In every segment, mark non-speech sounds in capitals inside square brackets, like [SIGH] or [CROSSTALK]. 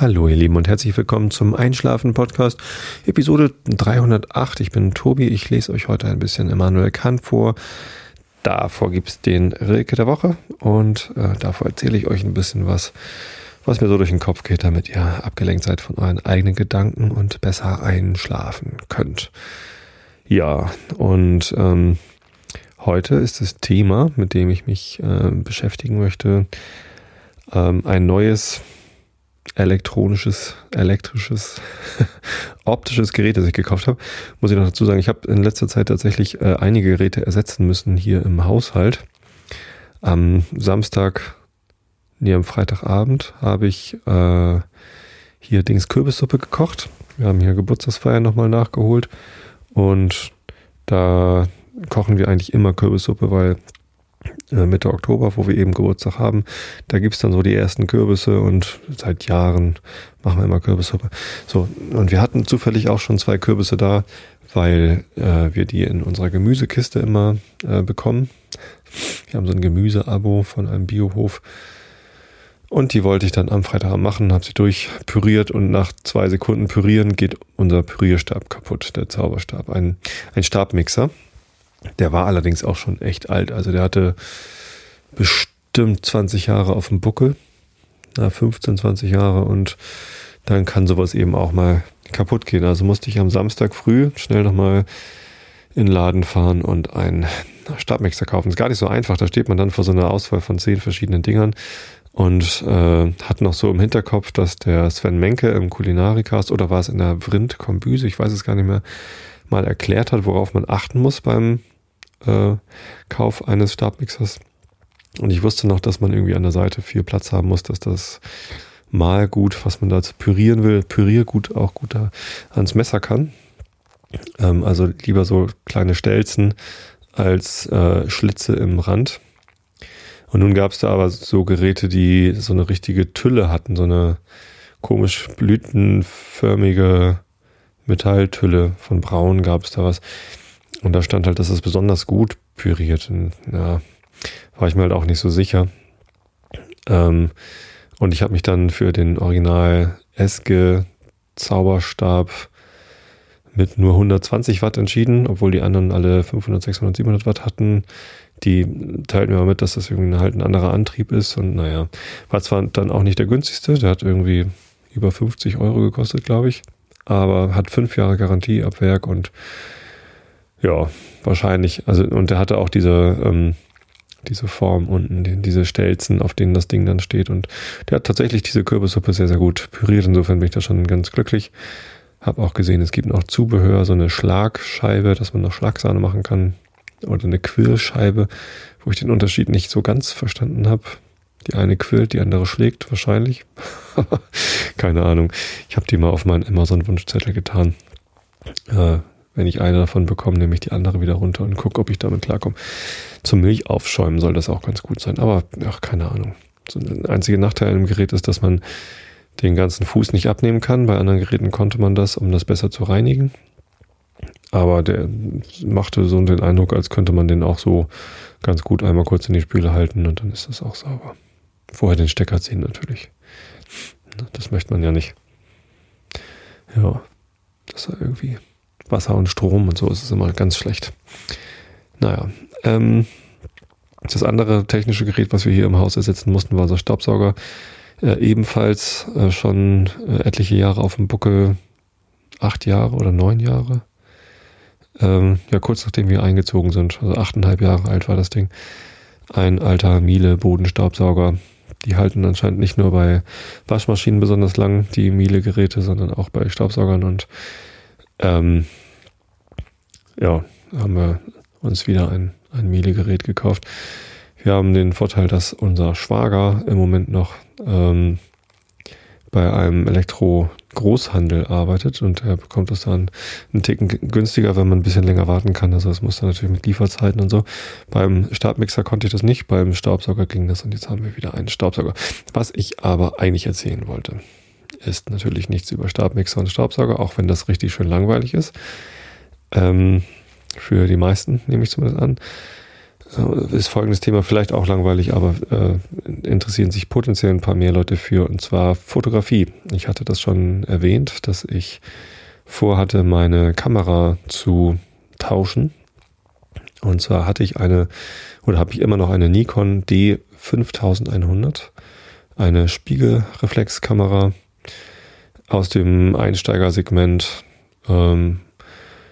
Hallo ihr Lieben und herzlich willkommen zum Einschlafen Podcast, Episode 308. Ich bin Tobi, ich lese euch heute ein bisschen Immanuel Kant vor. Davor gibt es den Rilke der Woche und äh, davor erzähle ich euch ein bisschen was, was mir so durch den Kopf geht, damit ihr abgelenkt seid von euren eigenen Gedanken und besser einschlafen könnt. Ja, und ähm, heute ist das Thema, mit dem ich mich äh, beschäftigen möchte, ähm, ein neues elektronisches, elektrisches, [LAUGHS] optisches Gerät, das ich gekauft habe. Muss ich noch dazu sagen, ich habe in letzter Zeit tatsächlich äh, einige Geräte ersetzen müssen hier im Haushalt. Am Samstag, nee, am Freitagabend habe ich äh, hier Dings Kürbissuppe gekocht. Wir haben hier Geburtstagsfeier nochmal nachgeholt und da kochen wir eigentlich immer Kürbissuppe, weil Mitte Oktober, wo wir eben Geburtstag haben. Da gibt's dann so die ersten Kürbisse und seit Jahren machen wir immer Kürbissuppe. So, und wir hatten zufällig auch schon zwei Kürbisse da, weil äh, wir die in unserer Gemüsekiste immer äh, bekommen. Wir haben so ein Gemüseabo von einem Biohof. Und die wollte ich dann am Freitag machen, habe sie durchpüriert und nach zwei Sekunden Pürieren geht unser Pürierstab kaputt, der Zauberstab. Ein, ein Stabmixer. Der war allerdings auch schon echt alt. Also der hatte bestimmt 20 Jahre auf dem Buckel. Na, 15, 20 Jahre und dann kann sowas eben auch mal kaputt gehen. Also musste ich am Samstag früh schnell nochmal in den Laden fahren und einen Stabmixer kaufen. Ist gar nicht so einfach. Da steht man dann vor so einer Auswahl von zehn verschiedenen Dingern und äh, hat noch so im Hinterkopf, dass der Sven Menke im Kulinarikast oder war es in der Vrind Kombüse, ich weiß es gar nicht mehr, mal erklärt hat, worauf man achten muss beim äh, Kauf eines Stabmixers. Und ich wusste noch, dass man irgendwie an der Seite viel Platz haben muss, dass das Malgut, was man da pürieren will, Püriergut auch gut da ans Messer kann. Ähm, also lieber so kleine Stelzen als äh, Schlitze im Rand. Und nun gab es da aber so Geräte, die so eine richtige Tülle hatten, so eine komisch blütenförmige Metalltülle von Braun gab es da was. Und da stand halt, dass es besonders gut püriert. Und, ja, war ich mir halt auch nicht so sicher. Ähm, und ich habe mich dann für den Original Eske Zauberstab mit nur 120 Watt entschieden, obwohl die anderen alle 500, 600, 700 Watt hatten. Die teilten mir mal mit, dass das irgendwie halt ein anderer Antrieb ist. Und naja, war zwar dann auch nicht der günstigste, der hat irgendwie über 50 Euro gekostet, glaube ich. Aber hat fünf Jahre Garantie ab Werk und ja, wahrscheinlich. Also, und der hatte auch diese, ähm, diese Form unten, diese Stelzen, auf denen das Ding dann steht. Und der hat tatsächlich diese Kürbissuppe sehr, sehr gut püriert. Insofern bin ich da schon ganz glücklich. Hab auch gesehen, es gibt noch Zubehör, so eine Schlagscheibe, dass man noch Schlagsahne machen kann. Oder eine Quillscheibe, wo ich den Unterschied nicht so ganz verstanden habe. Die eine quillt, die andere schlägt wahrscheinlich. [LAUGHS] Keine Ahnung. Ich habe die mal auf meinen Amazon-Wunschzettel getan. Äh, wenn ich eine davon bekomme, nehme ich die andere wieder runter und gucke, ob ich damit klarkomme. Zum Milchaufschäumen soll das auch ganz gut sein. Aber, ach, keine Ahnung. Der einzige Nachteil im Gerät ist, dass man den ganzen Fuß nicht abnehmen kann. Bei anderen Geräten konnte man das, um das besser zu reinigen. Aber der machte so den Eindruck, als könnte man den auch so ganz gut einmal kurz in die Spüle halten und dann ist das auch sauber. Vorher den Stecker ziehen natürlich. Das möchte man ja nicht. Ja, das war irgendwie Wasser und Strom und so ist es immer ganz schlecht. Naja, ähm, das andere technische Gerät, was wir hier im Haus ersetzen mussten, war so Staubsauger. Äh, ebenfalls äh, schon äh, etliche Jahre auf dem Buckel, acht Jahre oder neun Jahre. Ähm, ja, kurz nachdem wir eingezogen sind, also achteinhalb Jahre alt war das Ding. Ein alter Miele Bodenstaubsauger. Die halten anscheinend nicht nur bei Waschmaschinen besonders lang, die Miele-Geräte, sondern auch bei Staubsaugern und ähm, ja, haben wir uns wieder ein, ein Miele-Gerät gekauft. Wir haben den Vorteil, dass unser Schwager im Moment noch ähm, bei einem Elektro-Großhandel arbeitet und er bekommt das dann einen Ticken günstiger, wenn man ein bisschen länger warten kann. Also das muss dann natürlich mit Lieferzeiten und so. Beim Stabmixer konnte ich das nicht, beim Staubsauger ging das und jetzt haben wir wieder einen Staubsauger. Was ich aber eigentlich erzählen wollte, ist natürlich nichts über Stabmixer und Staubsauger, auch wenn das richtig schön langweilig ist. Ähm, für die meisten nehme ich zumindest an. ist folgendes Thema vielleicht auch langweilig, aber äh, interessieren sich potenziell ein paar mehr Leute für, und zwar Fotografie. Ich hatte das schon erwähnt, dass ich vorhatte, meine Kamera zu tauschen. Und zwar hatte ich eine, oder habe ich immer noch eine Nikon D5100, eine Spiegelreflexkamera aus dem Einsteigersegment. Ähm,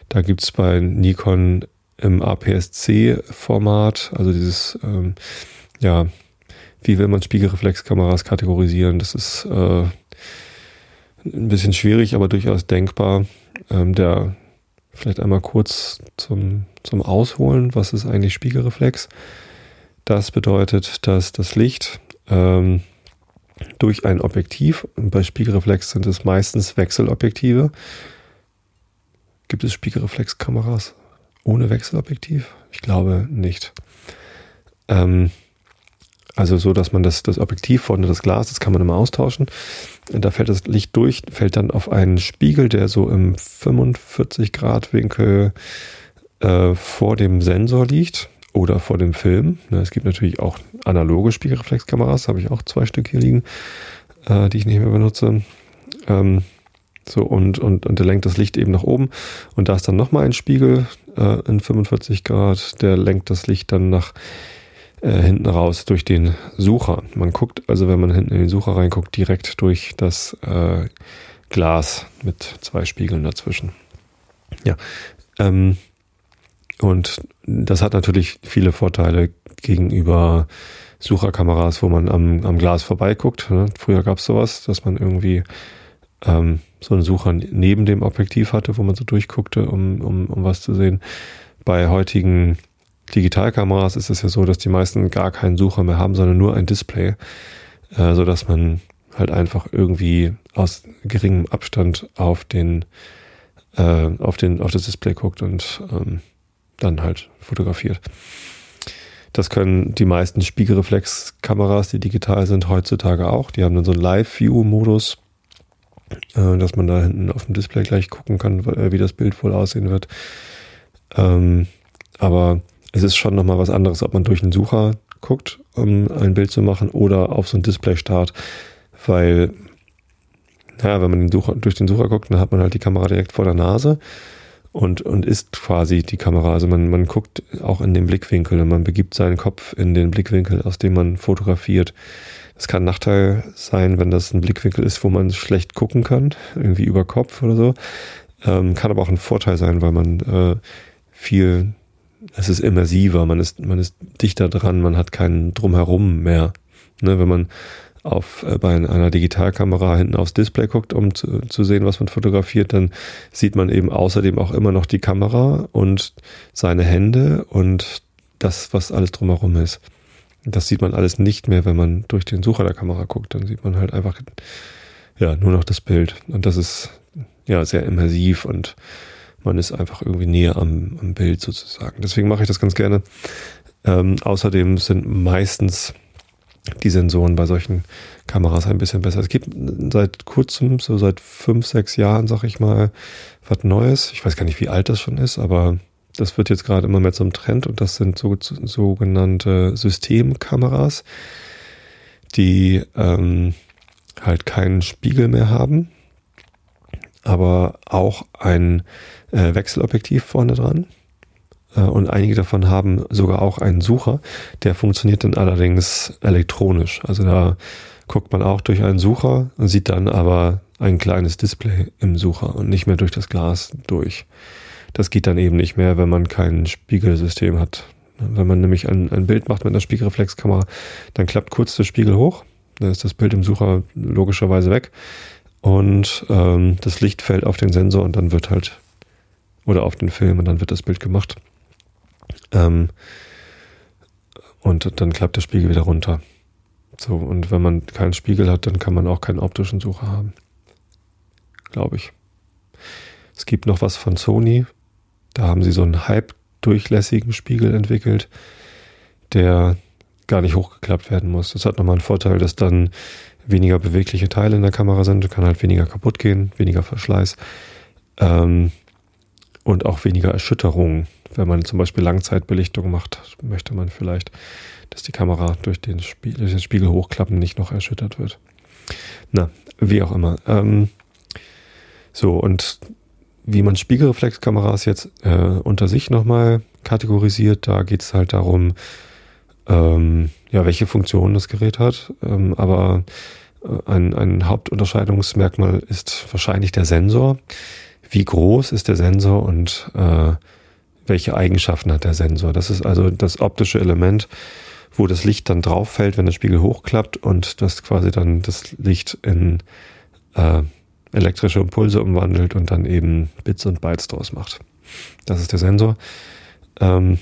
da gibt es bei Nikon im APS-C-Format, also dieses, ähm, ja, wie will man Spiegelreflexkameras kategorisieren? Das ist äh, ein bisschen schwierig, aber durchaus denkbar. Ähm, der vielleicht einmal kurz zum, zum Ausholen, was ist eigentlich Spiegelreflex? Das bedeutet, dass das Licht ähm, durch ein Objektiv, bei Spiegelreflex sind es meistens Wechselobjektive. Gibt es Spiegelreflexkameras ohne Wechselobjektiv? Ich glaube nicht. Ähm, also so, dass man das, das Objektiv vorne, das Glas, das kann man immer austauschen. Da fällt das Licht durch, fällt dann auf einen Spiegel, der so im 45 Grad Winkel äh, vor dem Sensor liegt oder vor dem Film. Ne, es gibt natürlich auch analoge Spiegelreflexkameras, habe ich auch zwei Stück hier liegen, äh, die ich nicht mehr benutze. Ähm, so, und, und, und der lenkt das Licht eben nach oben. Und da ist dann nochmal ein Spiegel äh, in 45 Grad, der lenkt das Licht dann nach äh, hinten raus durch den Sucher. Man guckt also, wenn man hinten in den Sucher reinguckt, direkt durch das äh, Glas mit zwei Spiegeln dazwischen. Ja. Ähm, und das hat natürlich viele Vorteile gegenüber Sucherkameras, wo man am, am Glas vorbeiguckt. Ne? Früher gab es sowas, dass man irgendwie ähm, so einen Sucher neben dem Objektiv hatte, wo man so durchguckte, um, um, um was zu sehen. Bei heutigen Digitalkameras ist es ja so, dass die meisten gar keinen Sucher mehr haben, sondern nur ein Display, äh, so dass man halt einfach irgendwie aus geringem Abstand auf den äh, auf den auf das Display guckt und ähm, dann halt fotografiert. Das können die meisten Spiegelreflexkameras, die digital sind, heutzutage auch. Die haben dann so einen Live-View-Modus, dass man da hinten auf dem Display gleich gucken kann, äh, wie das Bild wohl aussehen wird. Ähm, aber es ist schon nochmal was anderes, ob man durch einen Sucher guckt, um ein Bild zu machen, oder auf so ein Display-Start, weil, ja, wenn man den Sucher, durch den Sucher guckt, dann hat man halt die Kamera direkt vor der Nase und, und ist quasi die Kamera. Also man, man guckt auch in den Blickwinkel und man begibt seinen Kopf in den Blickwinkel, aus dem man fotografiert. Das kann ein Nachteil sein, wenn das ein Blickwinkel ist, wo man schlecht gucken kann, irgendwie über Kopf oder so. Ähm, kann aber auch ein Vorteil sein, weil man äh, viel es ist immersiver, man ist, man ist dichter dran, man hat keinen Drumherum mehr. Ne, wenn man auf, äh, bei einer Digitalkamera hinten aufs Display guckt, um zu, zu sehen, was man fotografiert, dann sieht man eben außerdem auch immer noch die Kamera und seine Hände und das, was alles drumherum ist. Das sieht man alles nicht mehr, wenn man durch den Sucher der Kamera guckt. Dann sieht man halt einfach ja nur noch das Bild. Und das ist ja sehr immersiv und man ist einfach irgendwie näher am, am Bild sozusagen. Deswegen mache ich das ganz gerne. Ähm, außerdem sind meistens die Sensoren bei solchen Kameras ein bisschen besser. Es gibt seit kurzem, so seit fünf, sechs Jahren, sag ich mal, was Neues. Ich weiß gar nicht, wie alt das schon ist, aber das wird jetzt gerade immer mehr zum Trend und das sind so, sogenannte Systemkameras, die ähm, halt keinen Spiegel mehr haben, aber auch ein äh, Wechselobjektiv vorne dran. Äh, und einige davon haben sogar auch einen Sucher, der funktioniert dann allerdings elektronisch. Also da guckt man auch durch einen Sucher und sieht dann aber ein kleines Display im Sucher und nicht mehr durch das Glas durch. Das geht dann eben nicht mehr, wenn man kein Spiegelsystem hat. Wenn man nämlich ein, ein Bild macht mit einer Spiegelreflexkamera, dann klappt kurz der Spiegel hoch, dann ist das Bild im Sucher logischerweise weg und ähm, das Licht fällt auf den Sensor und dann wird halt oder auf den Film und dann wird das Bild gemacht. Ähm, und dann klappt der Spiegel wieder runter. So, und wenn man keinen Spiegel hat, dann kann man auch keinen optischen Sucher haben. Glaube ich. Es gibt noch was von Sony. Da haben sie so einen halbdurchlässigen Spiegel entwickelt, der gar nicht hochgeklappt werden muss. Das hat nochmal einen Vorteil, dass dann weniger bewegliche Teile in der Kamera sind, kann halt weniger kaputt gehen, weniger Verschleiß. Ähm, und auch weniger Erschütterung, wenn man zum Beispiel Langzeitbelichtung macht, möchte man vielleicht, dass die Kamera durch den, Spie durch den Spiegel hochklappen nicht noch erschüttert wird. Na, wie auch immer. Ähm, so, und wie man Spiegelreflexkameras jetzt äh, unter sich nochmal kategorisiert, da geht es halt darum, ähm, ja, welche Funktion das Gerät hat. Ähm, aber äh, ein, ein Hauptunterscheidungsmerkmal ist wahrscheinlich der Sensor. Wie groß ist der Sensor und äh, welche Eigenschaften hat der Sensor? Das ist also das optische Element, wo das Licht dann drauf fällt, wenn der Spiegel hochklappt und das quasi dann das Licht in äh, elektrische Impulse umwandelt und dann eben Bits und Bytes draus macht. Das ist der Sensor. Ähm,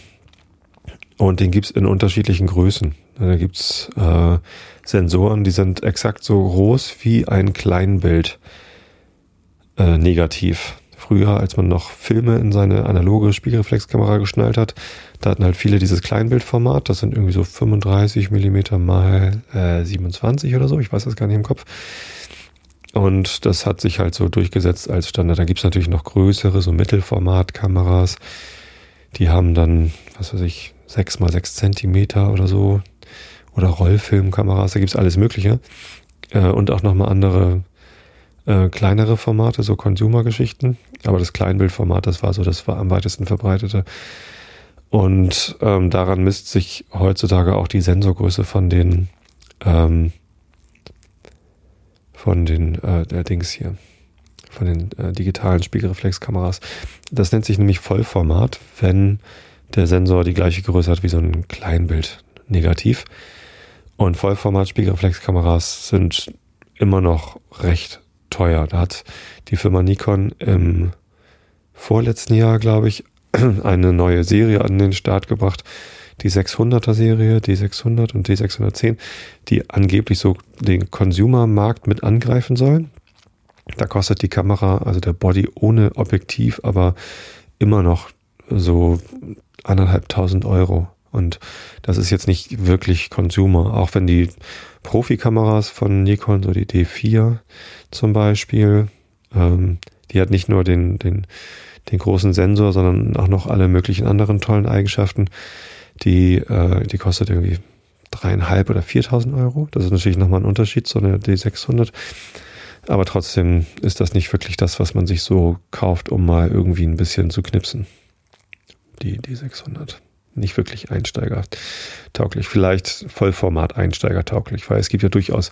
und den gibt's in unterschiedlichen Größen. Da gibt's äh, Sensoren, die sind exakt so groß wie ein Kleinbild äh, negativ. Früher, als man noch Filme in seine analoge Spiegelreflexkamera geschnallt hat, da hatten halt viele dieses Kleinbildformat. Das sind irgendwie so 35 Millimeter mal äh, 27 oder so. Ich weiß das gar nicht im Kopf. Und das hat sich halt so durchgesetzt als Standard. Da gibt's natürlich noch größere, so Mittelformatkameras. Die haben dann, was weiß ich, sechs mal sechs Zentimeter oder so. Oder Rollfilmkameras, da gibt's alles Mögliche. Äh, und auch nochmal andere äh, kleinere Formate, so Consumer-Geschichten. Aber das Kleinbildformat, das war so, das war am weitesten verbreitete. Und ähm, daran misst sich heutzutage auch die Sensorgröße von den ähm, von den äh, Dings hier, von den äh, digitalen Spiegelreflexkameras. Das nennt sich nämlich Vollformat, wenn der Sensor die gleiche Größe hat wie so ein Kleinbild negativ. Und Vollformat-Spiegelreflexkameras sind immer noch recht teuer. Da hat die Firma Nikon im vorletzten Jahr, glaube ich, [CLEARS THROAT] eine neue Serie an den Start gebracht, die 600er Serie, die 600 und die 610, die angeblich so den Consumer-Markt mit angreifen sollen. Da kostet die Kamera, also der Body ohne Objektiv, aber immer noch so anderthalbtausend Euro. Und das ist jetzt nicht wirklich Consumer, auch wenn die Profikameras von Nikon, so die D4 zum Beispiel, ähm, die hat nicht nur den, den, den großen Sensor, sondern auch noch alle möglichen anderen tollen Eigenschaften. Die, äh, die kostet irgendwie dreieinhalb oder viertausend Euro. Das ist natürlich nochmal ein Unterschied zu einer D600. Aber trotzdem ist das nicht wirklich das, was man sich so kauft, um mal irgendwie ein bisschen zu knipsen. Die D600. Nicht wirklich einsteigertauglich. Vielleicht Vollformat einsteigertauglich, weil es gibt ja durchaus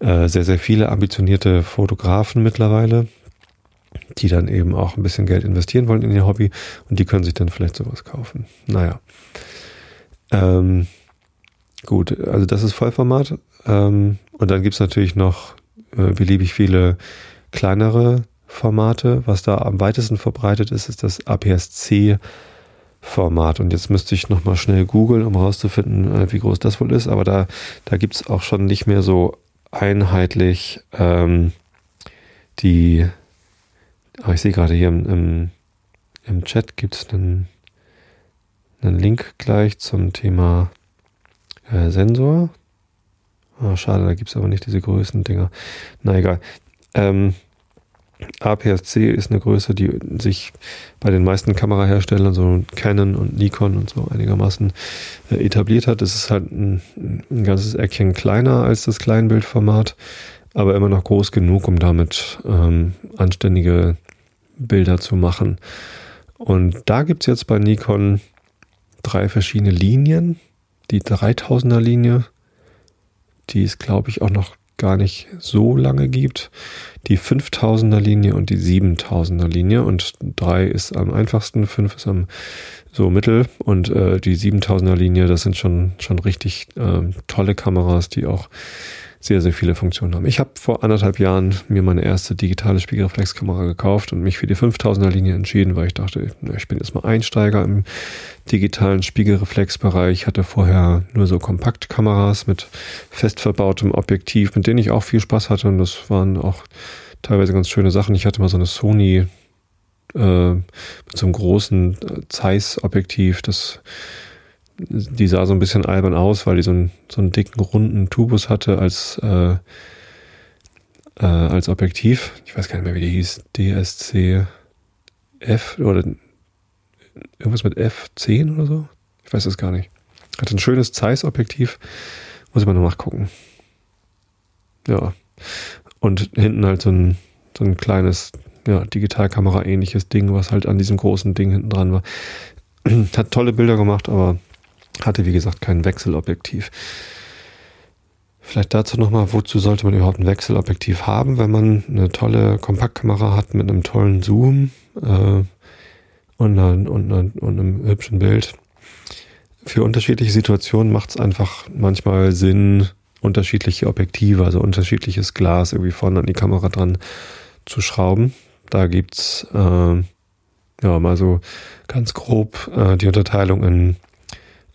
äh, sehr, sehr viele ambitionierte Fotografen mittlerweile, die dann eben auch ein bisschen Geld investieren wollen in ihr Hobby und die können sich dann vielleicht sowas kaufen. Naja. Ähm, gut, also das ist Vollformat. Ähm, und dann gibt's natürlich noch äh, beliebig viele kleinere Formate. Was da am weitesten verbreitet ist, ist das APS-C Format. Und jetzt müsste ich nochmal schnell googeln, um herauszufinden, äh, wie groß das wohl ist. Aber da, da gibt's auch schon nicht mehr so einheitlich ähm, die Ah, ich sehe gerade hier im, im, im Chat gibt es einen, einen Link gleich zum Thema äh, Sensor. Oh, schade, da gibt es aber nicht diese Größendinger. Na egal. Ähm, APS-C ist eine Größe, die sich bei den meisten Kameraherstellern, so Canon und Nikon und so einigermaßen äh, etabliert hat. Es ist halt ein, ein ganzes Eckchen kleiner als das Kleinbildformat, aber immer noch groß genug, um damit ähm, anständige Bilder zu machen. Und da gibt es jetzt bei Nikon drei verschiedene Linien. Die 3000er Linie, die es glaube ich auch noch gar nicht so lange gibt. Die 5000er Linie und die 7000er Linie. Und drei ist am einfachsten, fünf ist am so mittel. Und äh, die 7000er Linie, das sind schon, schon richtig äh, tolle Kameras, die auch sehr, sehr viele Funktionen haben. Ich habe vor anderthalb Jahren mir meine erste digitale Spiegelreflexkamera gekauft und mich für die 5000er Linie entschieden, weil ich dachte, ich bin jetzt mal Einsteiger im digitalen Spiegelreflexbereich. Ich hatte vorher nur so Kompaktkameras mit fest verbautem Objektiv, mit denen ich auch viel Spaß hatte und das waren auch teilweise ganz schöne Sachen. Ich hatte mal so eine Sony äh, mit so einem großen äh, Zeiss-Objektiv, das die sah so ein bisschen albern aus, weil die so einen, so einen dicken, runden Tubus hatte als, äh, äh, als Objektiv. Ich weiß gar nicht mehr, wie die hieß. DSC F oder irgendwas mit F10 oder so. Ich weiß es gar nicht. Hat ein schönes Zeiss-Objektiv. Muss ich mal noch nachgucken. Ja. Und hinten halt so ein, so ein kleines, ja, Digitalkamera-ähnliches Ding, was halt an diesem großen Ding hinten dran war. [CLEARS THROAT] Hat tolle Bilder gemacht, aber hatte, wie gesagt, kein Wechselobjektiv. Vielleicht dazu nochmal, wozu sollte man überhaupt ein Wechselobjektiv haben, wenn man eine tolle Kompaktkamera hat mit einem tollen Zoom äh, und, einer, und, einer, und einem hübschen Bild. Für unterschiedliche Situationen macht es einfach manchmal Sinn, unterschiedliche Objektive, also unterschiedliches Glas irgendwie vorne an die Kamera dran zu schrauben. Da gibt's äh, ja mal so ganz grob äh, die Unterteilung in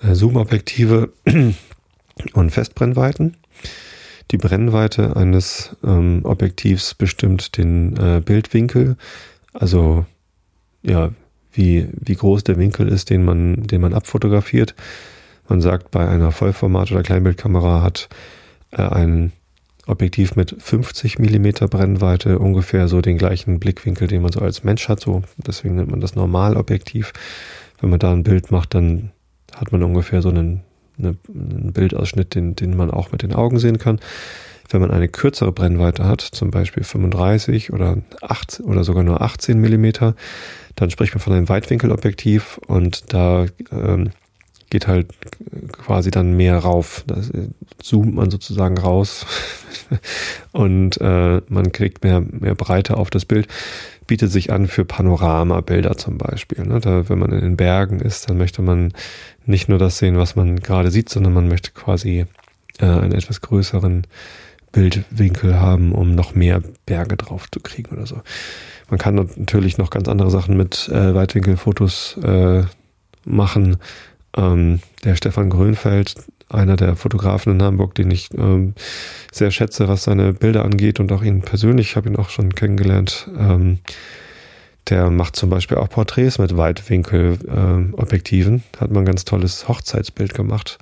Zoom-Objektive [CLEARS THROAT] und Festbrennweiten. Die Brennweite eines ähm, Objektivs bestimmt den äh, Bildwinkel, also ja, wie, wie groß der Winkel ist, den man, den man abfotografiert. Man sagt, bei einer Vollformat- oder Kleinbildkamera hat äh, ein Objektiv mit 50 Millimeter Brennweite ungefähr so den gleichen Blickwinkel, den man so als Mensch hat. So, deswegen nennt man das Normalobjektiv. Wenn man da ein Bild macht, dann hat man ungefähr so einen, eine, einen Bildausschnitt, den, den man auch mit den Augen sehen kann. Wenn man eine kürzere Brennweite hat, zum Beispiel 35 oder 8 oder sogar nur 18 Millimeter, dann spricht man von einem Weitwinkelobjektiv und da ähm, geht halt quasi dann mehr rauf. Da zoomt man sozusagen raus [LAUGHS] und äh, man kriegt mehr, mehr Breite auf das Bild. Bietet sich an für Panoramabilder zum Beispiel. Ne? Da, wenn man in den Bergen ist, dann möchte man nicht nur das sehen, was man gerade sieht, sondern man möchte quasi äh, einen etwas größeren Bildwinkel haben, um noch mehr Berge drauf zu kriegen oder so. Man kann natürlich noch ganz andere Sachen mit äh, Weitwinkelfotos äh, machen. Ähm, der Stefan Grönfeld, einer der Fotografen in Hamburg, den ich ähm, sehr schätze, was seine Bilder angeht und auch ihn persönlich, ich habe ihn auch schon kennengelernt. Ähm, der macht zum Beispiel auch Porträts mit Weitwinkelobjektiven. Äh, Hat man ein ganz tolles Hochzeitsbild gemacht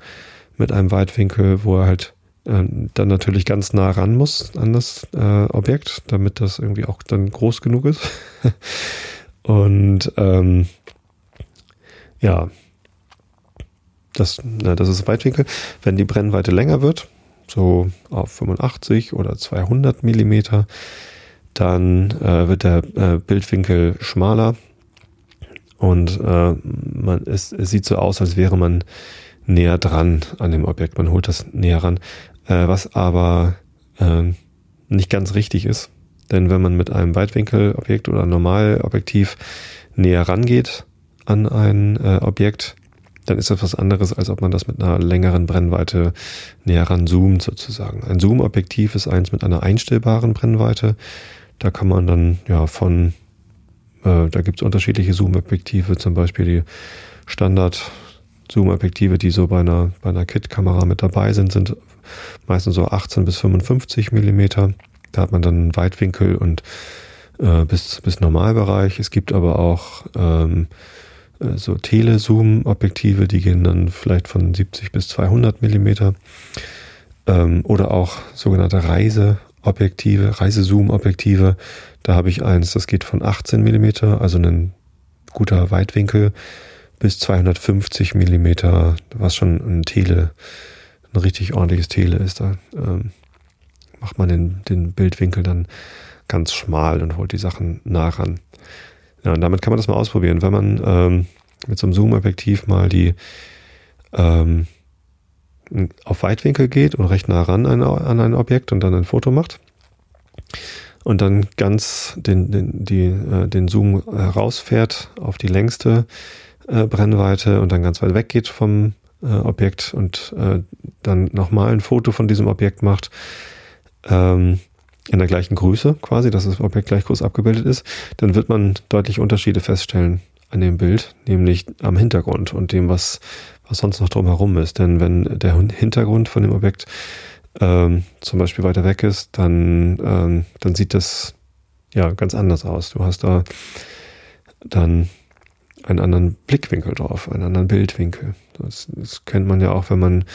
mit einem Weitwinkel, wo er halt ähm, dann natürlich ganz nah ran muss an das äh, Objekt, damit das irgendwie auch dann groß genug ist. [LAUGHS] und ähm, ja, das, na, das ist Weitwinkel. Wenn die Brennweite länger wird, so auf 85 oder 200 Millimeter, dann äh, wird der äh, Bildwinkel schmaler und äh, man, es, es sieht so aus, als wäre man näher dran an dem Objekt. Man holt das näher ran, äh, was aber äh, nicht ganz richtig ist. Denn wenn man mit einem Weitwinkelobjekt oder Normalobjektiv näher rangeht an ein äh, Objekt, dann ist das was anderes, als ob man das mit einer längeren Brennweite näher ran zoomt sozusagen. Ein Zoom-Objektiv ist eins mit einer einstellbaren Brennweite. Da kann man dann ja von, äh, da gibt es unterschiedliche Zoom-Objektive, zum Beispiel die Standard Zoom-Objektive, die so bei einer, bei einer Kit-Kamera mit dabei sind, sind meistens so 18 bis 55 Millimeter. Da hat man dann Weitwinkel und äh, bis, bis Normalbereich. Es gibt aber auch ähm, äh, so Telezoom-Objektive, die gehen dann vielleicht von 70 bis 200 Millimeter. Ähm, oder auch sogenannte Reiseobjektive, Reisezoom-Objektive. Da habe ich eins, das geht von 18 Millimeter, also ein guter Weitwinkel, bis 250 Millimeter, was schon ein Tele, ein richtig ordentliches Tele ist. Da ähm, macht man den, den Bildwinkel dann ganz schmal und holt die Sachen nah ran. Ja, und damit kann man das mal ausprobieren. Wenn man ähm, mit so einem Zoom-Objektiv mal die ähm, auf Weitwinkel geht und recht nah ran an, an ein Objekt und dann ein Foto macht und dann ganz den, den, die, äh, den Zoom herausfährt auf die längste äh, Brennweite und dann ganz weit weggeht vom äh, Objekt und äh, dann nochmal ein Foto von diesem Objekt macht, ähm, in der gleichen Größe quasi, dass das Objekt gleich groß abgebildet ist, dann wird man deutlich Unterschiede feststellen an dem Bild, nämlich am Hintergrund und dem, was, was sonst noch drumherum ist. Denn wenn der Hintergrund von dem Objekt ähm, zum Beispiel weiter weg ist, dann, ähm, dann sieht das ja ganz anders aus. Du hast da dann einen anderen Blickwinkel drauf, einen anderen Bildwinkel. Das, das kennt man ja auch, wenn man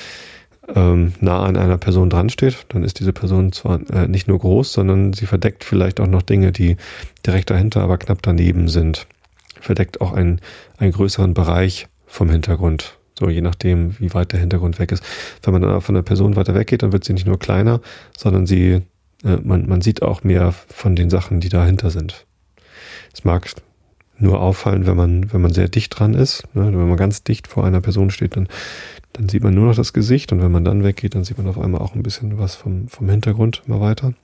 ähm, nah an einer Person dran steht, dann ist diese Person zwar äh, nicht nur groß, sondern sie verdeckt vielleicht auch noch Dinge, die direkt dahinter, aber knapp daneben sind. verdeckt auch einen, einen größeren Bereich vom Hintergrund. So, je nachdem, wie weit der Hintergrund weg ist. Wenn man von der Person weiter weggeht, dann wird sie nicht nur kleiner, sondern sie, äh, man, man sieht auch mehr von den Sachen, die dahinter sind. Es mag nur auffallen, wenn man, wenn man sehr dicht dran ist. Ne? Wenn man ganz dicht vor einer Person steht, dann, dann sieht man nur noch das Gesicht und wenn man dann weggeht, dann sieht man auf einmal auch ein bisschen was vom, vom Hintergrund immer weiter.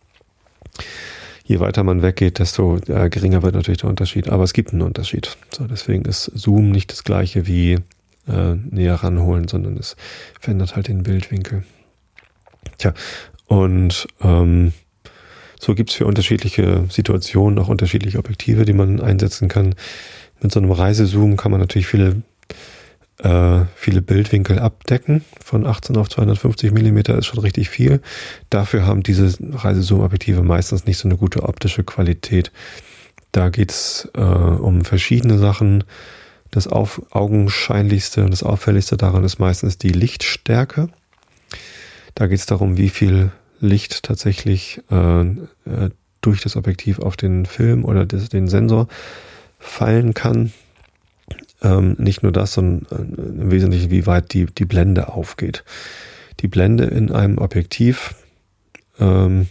Je weiter man weggeht, desto äh, geringer wird natürlich der Unterschied. Aber es gibt einen Unterschied. So, deswegen ist Zoom nicht das gleiche wie äh, näher ranholen, sondern es verändert halt den Bildwinkel. Tja, und ähm, so gibt's für unterschiedliche Situationen auch unterschiedliche Objektive, die man einsetzen kann. Mit so einem Reisezoom kann man natürlich viele, äh, viele Bildwinkel abdecken. Von 18 auf 250 Millimeter ist schon richtig viel. Dafür haben diese Reisezoom-Objektive meistens nicht so eine gute optische Qualität. Da geht's äh, um verschiedene Sachen. Das auf, augenscheinlichste und das auffälligste daran ist meistens die Lichtstärke. Da geht es darum, wie viel Licht tatsächlich äh, äh, durch das Objektiv auf den Film oder das, den Sensor fallen kann. Ähm, nicht nur das, sondern äh, im Wesentlichen, wie weit die, die Blende aufgeht. Die Blende in einem Objektiv ähm,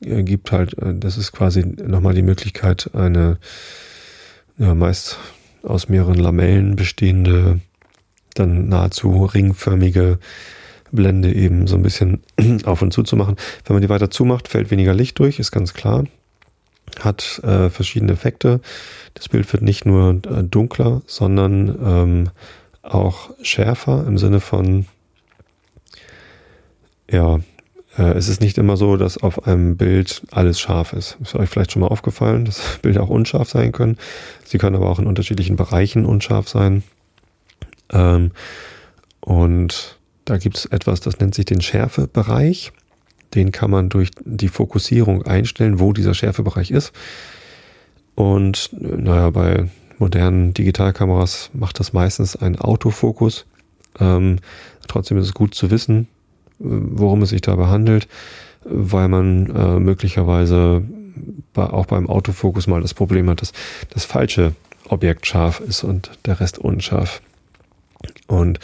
gibt halt, äh, das ist quasi nochmal die Möglichkeit, eine ja, meist aus mehreren Lamellen bestehende, dann nahezu ringförmige Blende eben so ein bisschen [CLEARS THROAT] auf und zu zu machen. Wenn man die weiter zumacht, fällt weniger Licht durch, ist ganz klar. Hat äh, verschiedene Effekte. Das Bild wird nicht nur äh, dunkler, sondern ähm, auch schärfer im Sinne von, ja, äh, es ist nicht immer so, dass auf einem Bild alles scharf ist. Ist euch vielleicht schon mal aufgefallen, dass [LAUGHS] Bilder auch unscharf sein können. Sie können aber auch in unterschiedlichen Bereichen unscharf sein. Ähm, und da gibt es etwas, das nennt sich den Schärfebereich. Den kann man durch die Fokussierung einstellen, wo dieser Schärfebereich ist. Und naja, bei modernen Digitalkameras macht das meistens ein Autofokus. Ähm, trotzdem ist es gut zu wissen, worum es sich dabei handelt, weil man äh, möglicherweise bei, auch beim Autofokus mal das Problem hat, dass das falsche Objekt scharf ist und der Rest unscharf. Und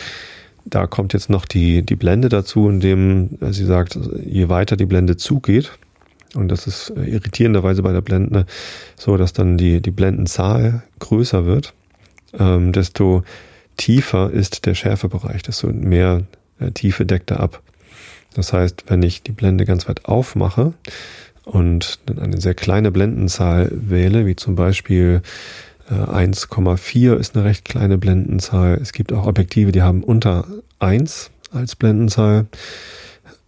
da kommt jetzt noch die, die Blende dazu, indem sie sagt, je weiter die Blende zugeht, und das ist irritierenderweise bei der Blende so, dass dann die, die Blendenzahl größer wird, ähm, desto tiefer ist der Schärfebereich, desto mehr äh, Tiefe deckt er ab. Das heißt, wenn ich die Blende ganz weit aufmache und dann eine sehr kleine Blendenzahl wähle, wie zum Beispiel 1,4 äh, ist eine recht kleine Blendenzahl. Es gibt auch Objektive, die haben unter 1 als Blendenzahl.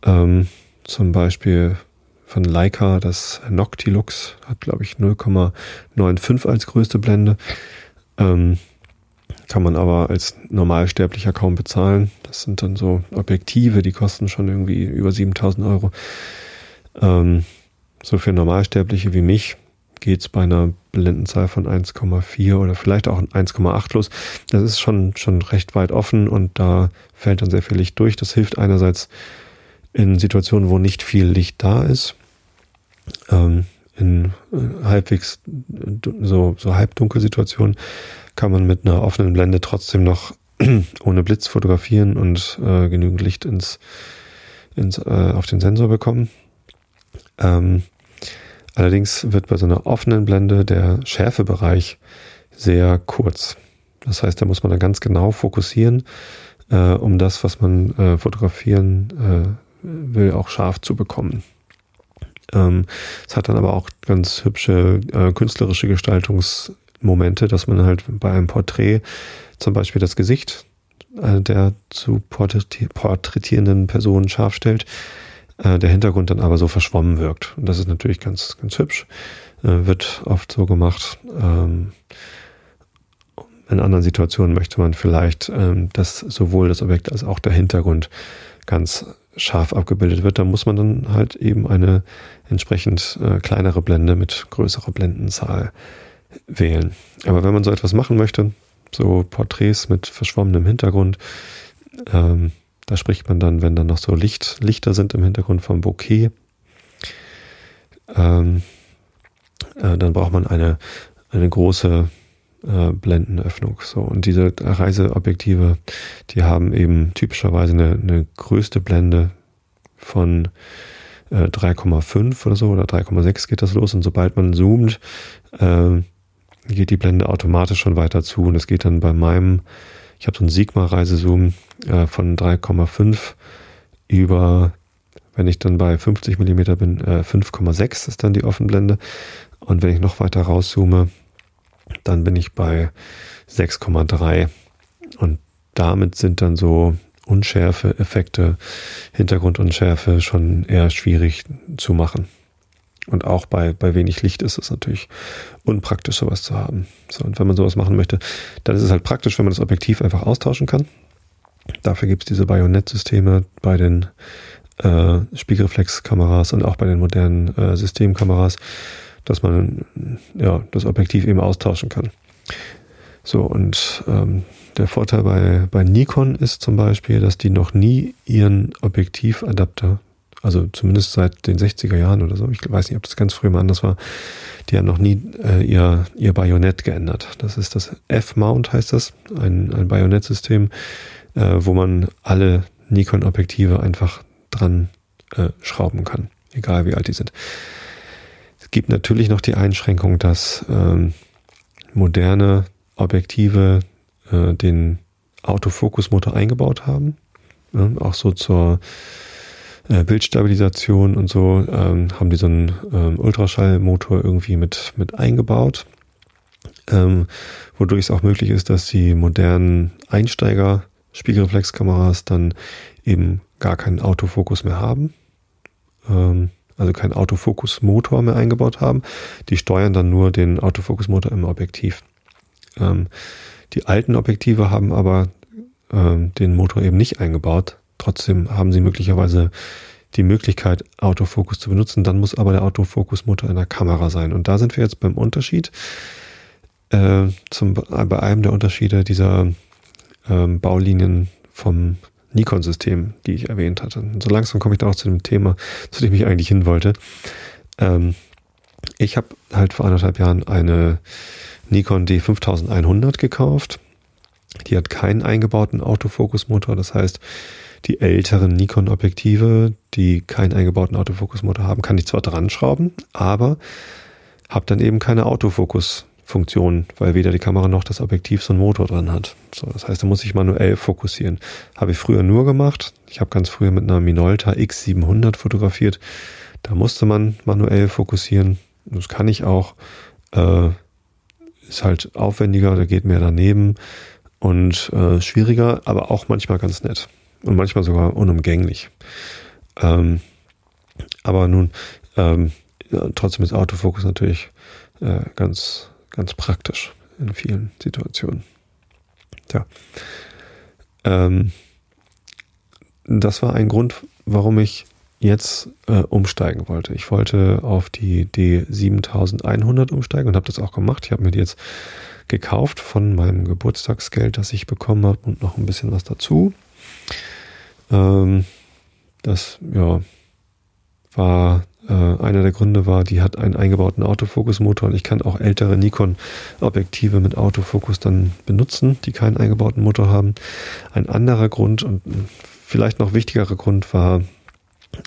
Ähm, zum Beispiel von Leica, das Noctilux hat, glaube ich, 0,95 als größte Blende. Ähm, kann man aber als Normalsterblicher kaum bezahlen. Das sind dann so Objektive, die kosten schon irgendwie über 7000 Euro. Ähm, so für Normalsterbliche wie mich geht's bei einer Blendenzahl von 1,4 oder vielleicht auch 1,8 los. Das ist schon, schon recht weit offen und da fällt dann sehr viel Licht durch. Das hilft einerseits in Situationen, wo nicht viel Licht da ist. Ähm, in äh, halbwegs so, so halbdunkel Situationen kann man mit einer offenen Blende trotzdem noch [CLEARS THROAT] ohne Blitz fotografieren und äh, genügend Licht ins, ins, äh, auf den Sensor bekommen. Ähm, Allerdings wird bei so einer offenen Blende der Schärfebereich sehr kurz. Das heißt, da muss man dann ganz genau fokussieren, äh, um das, was man äh, fotografieren äh, will, auch scharf zu bekommen. Ähm, es hat dann aber auch ganz hübsche äh, künstlerische Gestaltungsmomente, dass man halt bei einem Porträt zum Beispiel das Gesicht äh, der zu porträtierenden Person scharf stellt äh, der Hintergrund dann aber so verschwommen wirkt. Und das ist natürlich ganz, ganz hübsch. Äh, wird oft so gemacht. Ähm, in anderen Situationen möchte man vielleicht, ähm, dass sowohl das Objekt als auch der Hintergrund ganz scharf abgebildet wird. Da muss man dann halt eben eine entsprechend äh, kleinere Blende mit größerer Blendenzahl wählen. Aber wenn man so etwas machen möchte, so Porträts mit verschwommenem Hintergrund, ähm, da spricht man dann, wenn dann noch so Licht, Lichter sind im Hintergrund vom Bouquet, ähm, äh, dann braucht man eine, eine große äh, Blendenöffnung. So, und diese Reiseobjektive, die haben eben typischerweise eine, eine größte Blende von äh, 3,5 oder so oder 3,6 geht das los. Und sobald man zoomt, äh, geht die Blende automatisch schon weiter zu. Und es geht dann bei meinem, ich habe so einen Sigma-Reisezoom äh, von 3,5 über, wenn ich dann bei 50 mm bin, äh, 5,6 ist dann die Offenblende. Und wenn ich noch weiter rauszoome, dann bin ich bei 6,3 und damit sind dann so Unschärfe, Effekte, Hintergrundunschärfe schon eher schwierig zu machen. Und auch bei, bei wenig Licht ist es natürlich unpraktisch, sowas zu haben. So, und wenn man sowas machen möchte, dann ist es halt praktisch, wenn man das Objektiv einfach austauschen kann. Dafür gibt es diese Bajonettsysteme bei den äh, Spiegelreflexkameras und auch bei den modernen äh, Systemkameras dass man ja, das Objektiv eben austauschen kann. So, und ähm, der Vorteil bei, bei Nikon ist zum Beispiel, dass die noch nie ihren Objektivadapter, also zumindest seit den 60er Jahren oder so, ich weiß nicht, ob das ganz früh mal anders war, die haben noch nie äh, ihr, ihr Bajonett geändert. Das ist das F-Mount, heißt das, ein, ein Bajonettsystem, äh, wo man alle Nikon-Objektive einfach dran äh, schrauben kann, egal wie alt die sind. Es gibt natürlich noch die Einschränkung, dass ähm, moderne Objektive äh, den Autofokusmotor eingebaut haben. Ja, auch so zur äh, Bildstabilisation und so ähm, haben die so einen ähm, Ultraschallmotor irgendwie mit, mit eingebaut. Ähm, wodurch es auch möglich ist, dass die modernen Einsteiger Spiegelreflexkameras dann eben gar keinen Autofokus mehr haben. Ähm, also keinen Autofokus-Motor mehr eingebaut haben. Die steuern dann nur den Autofokus-Motor im Objektiv. Ähm, die alten Objektive haben aber ähm, den Motor eben nicht eingebaut. Trotzdem haben sie möglicherweise die Möglichkeit, Autofokus zu benutzen. Dann muss aber der Autofokus-Motor in der Kamera sein. Und da sind wir jetzt beim Unterschied. Äh, zum, bei einem der Unterschiede dieser ähm, Baulinien vom Nikon-System, die ich erwähnt hatte. Und so langsam komme ich da auch zu dem Thema, zu dem ich eigentlich hin wollte. Ähm, ich habe halt vor anderthalb Jahren eine Nikon D5100 gekauft. Die hat keinen eingebauten Autofokusmotor. Das heißt, die älteren Nikon-Objektive, die keinen eingebauten Autofokusmotor haben, kann ich zwar dran schrauben, aber habe dann eben keine Autofokus Funktion, weil weder die Kamera noch das Objektiv so einen Motor dran hat. So, das heißt, da muss ich manuell fokussieren. Habe ich früher nur gemacht. Ich habe ganz früher mit einer Minolta X700 fotografiert. Da musste man manuell fokussieren. Das kann ich auch. Äh, ist halt aufwendiger, da geht mehr daneben und äh, schwieriger, aber auch manchmal ganz nett und manchmal sogar unumgänglich. Ähm, aber nun, ähm, ja, trotzdem ist Autofokus natürlich äh, ganz ganz praktisch in vielen Situationen. Tja. Ähm, das war ein Grund, warum ich jetzt äh, umsteigen wollte. Ich wollte auf die D7100 umsteigen und habe das auch gemacht. Ich habe mir die jetzt gekauft von meinem Geburtstagsgeld, das ich bekommen habe und noch ein bisschen was dazu. Ähm, das ja, war äh, einer der Gründe war, die hat einen eingebauten Autofokusmotor und ich kann auch ältere Nikon-Objektive mit Autofokus dann benutzen, die keinen eingebauten Motor haben. Ein anderer Grund und vielleicht noch wichtigerer Grund war,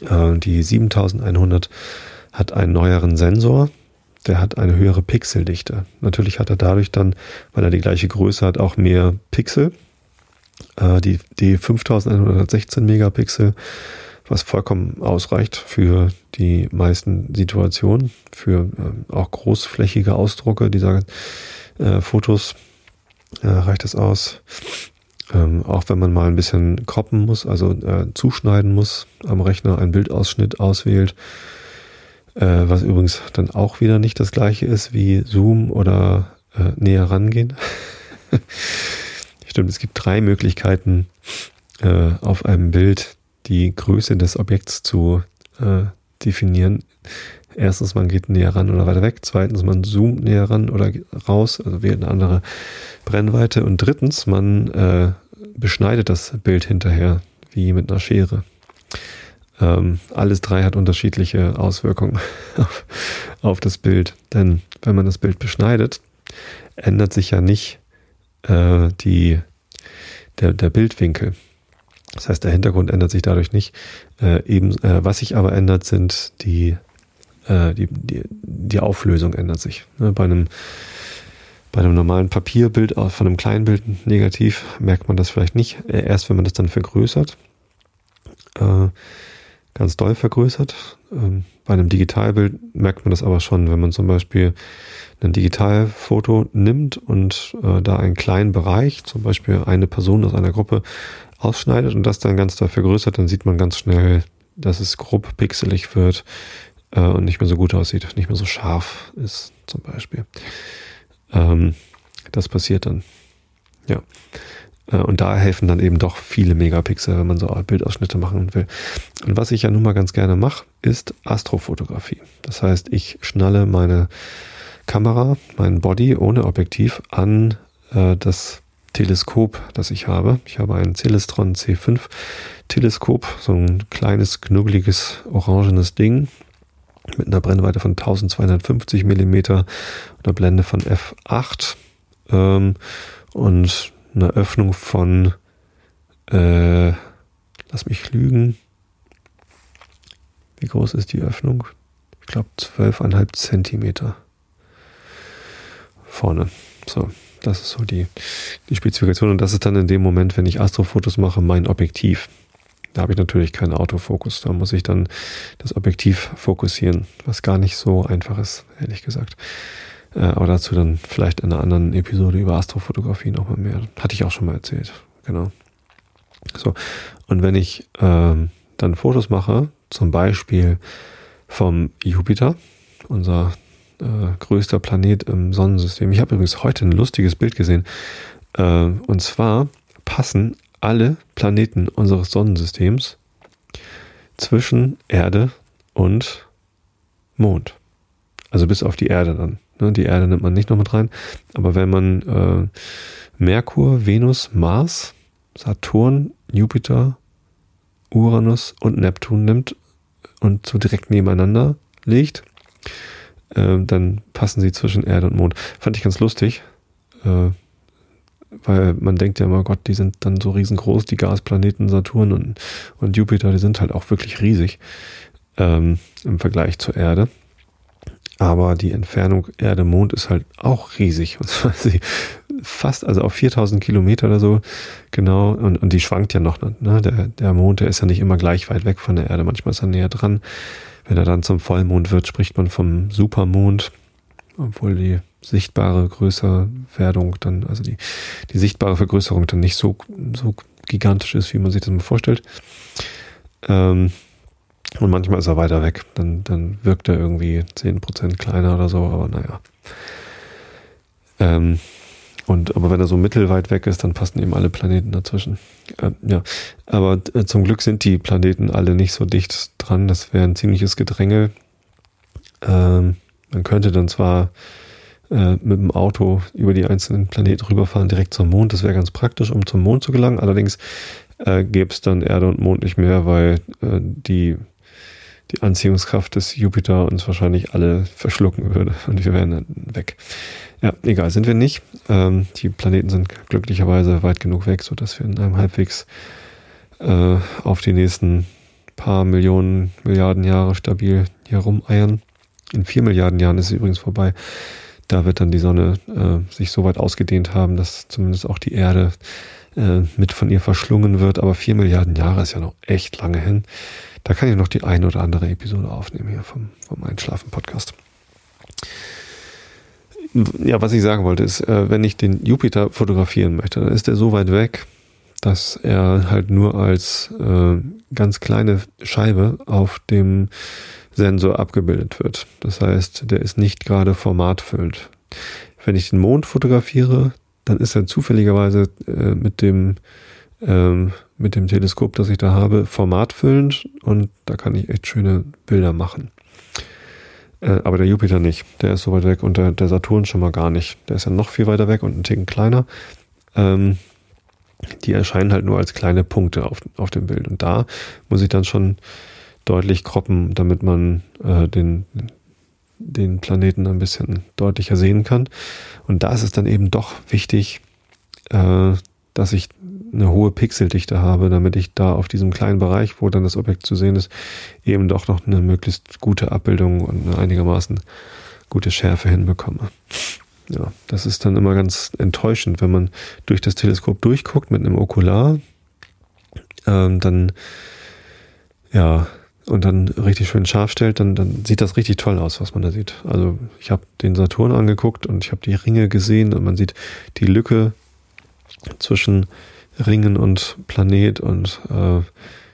äh, die 7100 hat einen neueren Sensor, der hat eine höhere Pixeldichte. Natürlich hat er dadurch dann, weil er die gleiche Größe hat, auch mehr Pixel. Äh, die, die 5116 Megapixel was vollkommen ausreicht für die meisten Situationen, für äh, auch großflächige Ausdrucke dieser äh, Fotos äh, reicht es aus. Ähm, auch wenn man mal ein bisschen kroppen muss, also äh, zuschneiden muss am Rechner, einen Bildausschnitt auswählt, äh, was übrigens dann auch wieder nicht das gleiche ist wie Zoom oder äh, näher rangehen. [LAUGHS] Stimmt, es gibt drei Möglichkeiten, auf einem Bild die Größe des Objekts zu äh, definieren. Erstens, man geht näher ran oder weiter weg. Zweitens, man zoomt näher ran oder raus, also wählt eine andere Brennweite. Und drittens, man äh, beschneidet das Bild hinterher, wie mit einer Schere. Ähm, alles drei hat unterschiedliche Auswirkungen [LAUGHS] auf, auf das Bild. Denn wenn man das Bild beschneidet, ändert sich ja nicht äh, die, der, der Bildwinkel. Das heißt, der Hintergrund ändert sich dadurch nicht. Äh, eben, äh, was sich aber ändert, sind die, äh, die, die, die Auflösung ändert sich. Ne? Bei einem bei einem normalen Papierbild von einem kleinen Bild negativ merkt man das vielleicht nicht. Äh, erst wenn man das dann vergrößert, äh, ganz doll vergrößert. Bei einem Digitalbild merkt man das aber schon, wenn man zum Beispiel ein Digitalfoto nimmt und äh, da einen kleinen Bereich, zum Beispiel eine Person aus einer Gruppe, ausschneidet und das dann ganz doll vergrößert, dann sieht man ganz schnell, dass es grob pixelig wird äh, und nicht mehr so gut aussieht, nicht mehr so scharf ist zum Beispiel. Ähm, das passiert dann. Ja. Äh, und da helfen dann eben doch viele Megapixel, wenn man so Bildausschnitte machen will. Und was ich ja nun mal ganz gerne mache, ist Astrofotografie. Das heißt, ich schnalle meine Kamera, meinen Body ohne Objektiv an äh, das Teleskop, das ich habe. Ich habe ein Celestron C5 Teleskop, so ein kleines, knubbeliges, orangenes Ding mit einer Brennweite von 1250 Millimeter, einer Blende von f8 ähm, und einer Öffnung von, äh, lass mich lügen, wie groß ist die Öffnung? Ich glaube 12,5 Zentimeter vorne. So, das ist so die, die Spezifikation. Und das ist dann in dem Moment, wenn ich Astrofotos mache, mein Objektiv. Da habe ich natürlich keinen Autofokus. Da muss ich dann das Objektiv fokussieren, was gar nicht so einfach ist, ehrlich gesagt. Äh, aber dazu dann vielleicht in einer anderen Episode über Astrofotografie nochmal mehr. Hatte ich auch schon mal erzählt. Genau. So. Und wenn ich ähm, dann Fotos mache, zum Beispiel vom Jupiter, unser äh, größter Planet im Sonnensystem. Ich habe übrigens heute ein lustiges Bild gesehen. Äh, und zwar passen alle Planeten unseres Sonnensystems zwischen Erde und Mond. Also bis auf die Erde dann. Ne? Die Erde nimmt man nicht noch mit rein. Aber wenn man äh, Merkur, Venus, Mars, Saturn, Jupiter, Uranus und Neptun nimmt und so direkt nebeneinander legt, äh, dann passen sie zwischen Erde und Mond. Fand ich ganz lustig. Äh, weil man denkt ja immer, Gott, die sind dann so riesengroß, die Gasplaneten Saturn und, und Jupiter, die sind halt auch wirklich riesig ähm, im Vergleich zur Erde. Aber die Entfernung Erde-Mond ist halt auch riesig. Und zwar [LAUGHS] fast, also auf 4000 Kilometer oder so, genau. Und, und die schwankt ja noch. Ne? Der, der Mond, der ist ja nicht immer gleich weit weg von der Erde. Manchmal ist er näher dran. Wenn er dann zum Vollmond wird, spricht man vom Supermond. Obwohl die sichtbare Größerwerdung dann, also die, die sichtbare Vergrößerung dann nicht so, so gigantisch ist, wie man sich das mal vorstellt. Ähm, und manchmal ist er weiter weg. Dann, dann wirkt er irgendwie 10% kleiner oder so, aber naja. Ähm, und, aber wenn er so mittelweit weg ist, dann passen eben alle Planeten dazwischen. Äh, ja, aber äh, zum Glück sind die Planeten alle nicht so dicht dran. Das wäre ein ziemliches Gedränge. Ähm, man könnte dann zwar äh, mit dem Auto über die einzelnen Planeten rüberfahren, direkt zum Mond. Das wäre ganz praktisch, um zum Mond zu gelangen. Allerdings äh, gäbe es dann Erde und Mond nicht mehr, weil äh, die, die Anziehungskraft des Jupiter uns wahrscheinlich alle verschlucken würde und wir wären dann weg. Ja, egal, sind wir nicht. Ähm, die Planeten sind glücklicherweise weit genug weg, sodass wir in einem halbwegs äh, auf die nächsten paar Millionen, Milliarden Jahre stabil hier rumeiern. In vier Milliarden Jahren ist es übrigens vorbei. Da wird dann die Sonne äh, sich so weit ausgedehnt haben, dass zumindest auch die Erde äh, mit von ihr verschlungen wird. Aber vier Milliarden Jahre ist ja noch echt lange hin. Da kann ich noch die eine oder andere Episode aufnehmen hier vom, vom Einschlafen-Podcast. Ja, was ich sagen wollte, ist, äh, wenn ich den Jupiter fotografieren möchte, dann ist er so weit weg, dass er halt nur als äh, ganz kleine Scheibe auf dem Sensor abgebildet wird. Das heißt, der ist nicht gerade formatfüllend. Wenn ich den Mond fotografiere, dann ist er zufälligerweise äh, mit dem ähm, mit dem Teleskop, das ich da habe, formatfüllend und da kann ich echt schöne Bilder machen. Äh, aber der Jupiter nicht. Der ist so weit weg und der, der, Saturn schon mal gar nicht. Der ist ja noch viel weiter weg und ein Ticken kleiner. Ähm, die erscheinen halt nur als kleine Punkte auf, auf dem Bild. Und da muss ich dann schon deutlich kroppen, damit man äh, den, den Planeten ein bisschen deutlicher sehen kann. Und da ist es dann eben doch wichtig, äh, dass ich eine hohe Pixeldichte habe, damit ich da auf diesem kleinen Bereich, wo dann das Objekt zu sehen ist, eben doch noch eine möglichst gute Abbildung und eine einigermaßen gute Schärfe hinbekomme. Ja, das ist dann immer ganz enttäuschend, wenn man durch das Teleskop durchguckt mit einem Okular, ähm, dann ja, und dann richtig schön scharf stellt, dann, dann sieht das richtig toll aus, was man da sieht. Also ich habe den Saturn angeguckt und ich habe die Ringe gesehen und man sieht die Lücke zwischen Ringen und Planet und äh,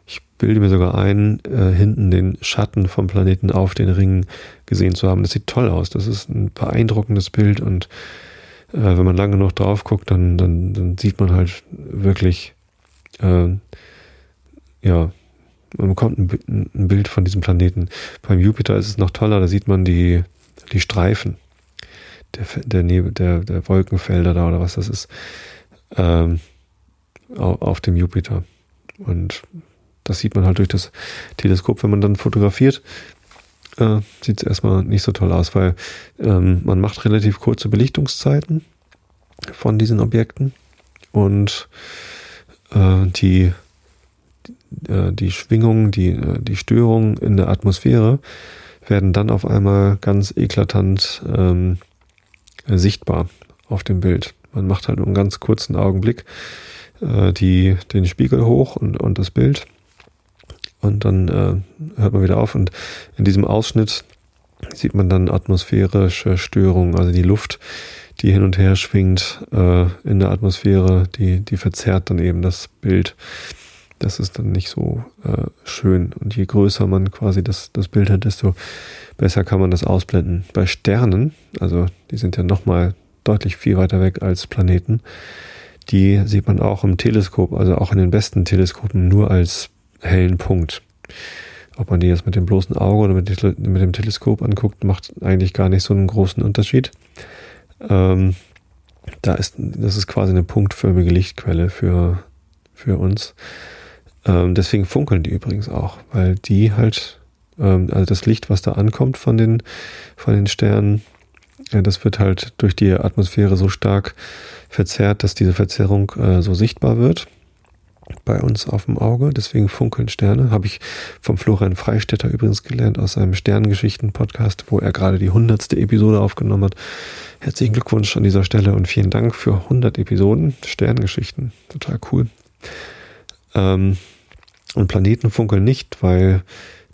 ich bilde mir sogar ein, äh, hinten den Schatten vom Planeten auf den Ringen gesehen zu haben. Das sieht toll aus. Das ist ein beeindruckendes Bild und äh, wenn man lange genug drauf guckt, dann, dann, dann sieht man halt wirklich, äh, ja, man bekommt ein, ein, Bild von diesem Planeten. Beim Jupiter ist es noch toller, da sieht man die, die Streifen der, der, Nebel, der, der Wolkenfelder da oder was das ist, ähm, auf dem Jupiter. Und das sieht man halt durch das Teleskop, wenn man dann fotografiert, äh, sieht es erstmal nicht so toll aus, weil ähm, man macht relativ kurze Belichtungszeiten von diesen Objekten und äh, die äh, die Schwingungen, die, äh, die Störungen in der Atmosphäre werden dann auf einmal ganz eklatant ähm, sichtbar auf dem Bild. Man macht halt nur einen ganz kurzen Augenblick äh, die, den Spiegel hoch und, und das Bild und dann äh, hört man wieder auf und in diesem Ausschnitt sieht man dann atmosphärische Störungen, also die Luft, die hin und her schwingt äh, in der Atmosphäre, die, die verzerrt dann eben das Bild das ist dann nicht so äh, schön. Und je größer man quasi das, das Bild hat, desto besser kann man das ausblenden. Bei Sternen, also die sind ja nochmal deutlich viel weiter weg als Planeten, die sieht man auch im Teleskop, also auch in den besten Teleskopen nur als hellen Punkt. Ob man die jetzt mit dem bloßen Auge oder mit, dem Teleskop anguckt, macht eigentlich gar nicht so einen großen Unterschied. Ähm, da ist, das ist quasi eine punktförmige Lichtquelle für, für uns. Ähm, deswegen funkeln die übrigens auch, weil die halt, ähm, also das Licht, was da ankommt von den, von den Sternen, das wird halt durch die Atmosphäre so stark verzerrt, dass diese Verzerrung äh, so sichtbar wird bei uns auf dem Auge. Deswegen funkeln Sterne. Habe ich vom Florian Freistetter übrigens gelernt aus seinem Sternengeschichten-Podcast, wo er gerade die hundertste Episode aufgenommen hat. Herzlichen Glückwunsch an dieser Stelle und vielen Dank für 100 Episoden Sternengeschichten. Total cool. Ähm, und Planeten funkeln nicht, weil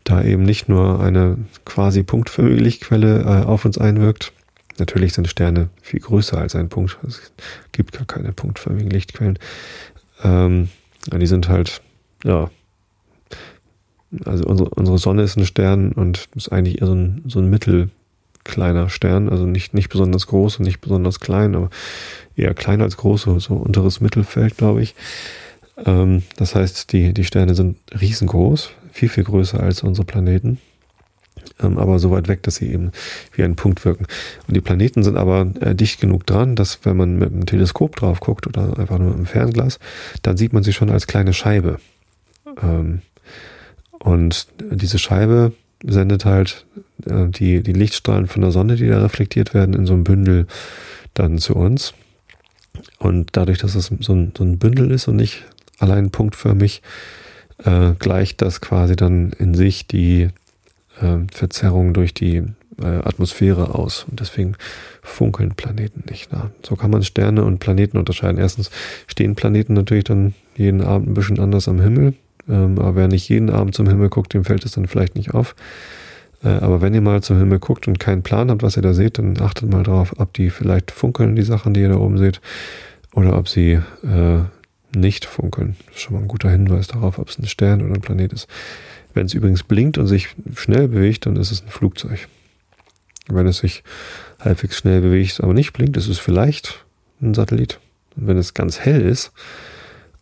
da eben nicht nur eine quasi punktförmige Lichtquelle äh, auf uns einwirkt. Natürlich sind Sterne viel größer als ein Punkt. Es gibt gar keine punktförmigen Lichtquellen. Ähm, die sind halt, ja, also unsere, unsere Sonne ist ein Stern und ist eigentlich eher so ein, so ein mittelkleiner Stern, also nicht, nicht besonders groß und nicht besonders klein, aber eher klein als groß, so, unteres Mittelfeld, glaube ich. Ähm, das heißt, die, die Sterne sind riesengroß, viel, viel größer als unsere Planeten, aber so weit weg, dass sie eben wie ein Punkt wirken. Und die Planeten sind aber äh, dicht genug dran, dass wenn man mit einem Teleskop drauf guckt oder einfach nur mit einem Fernglas, dann sieht man sie schon als kleine Scheibe. Ähm, und diese Scheibe sendet halt äh, die, die Lichtstrahlen von der Sonne, die da reflektiert werden, in so einem Bündel dann zu uns. Und dadurch, dass es so ein, so ein Bündel ist und nicht allein punktförmig, äh, gleicht das quasi dann in sich die äh, Verzerrung durch die äh, Atmosphäre aus. Und deswegen funkeln Planeten nicht. Na. So kann man Sterne und Planeten unterscheiden. Erstens stehen Planeten natürlich dann jeden Abend ein bisschen anders am Himmel. Ähm, aber wer nicht jeden Abend zum Himmel guckt, dem fällt es dann vielleicht nicht auf. Äh, aber wenn ihr mal zum Himmel guckt und keinen Plan habt, was ihr da seht, dann achtet mal drauf, ob die vielleicht funkeln, die Sachen, die ihr da oben seht, oder ob sie äh, nicht funkeln. Das ist schon mal ein guter Hinweis darauf, ob es ein Stern oder ein Planet ist. Wenn es übrigens blinkt und sich schnell bewegt, dann ist es ein Flugzeug. Wenn es sich halbwegs schnell bewegt, aber nicht blinkt, ist es vielleicht ein Satellit. Und wenn es ganz hell ist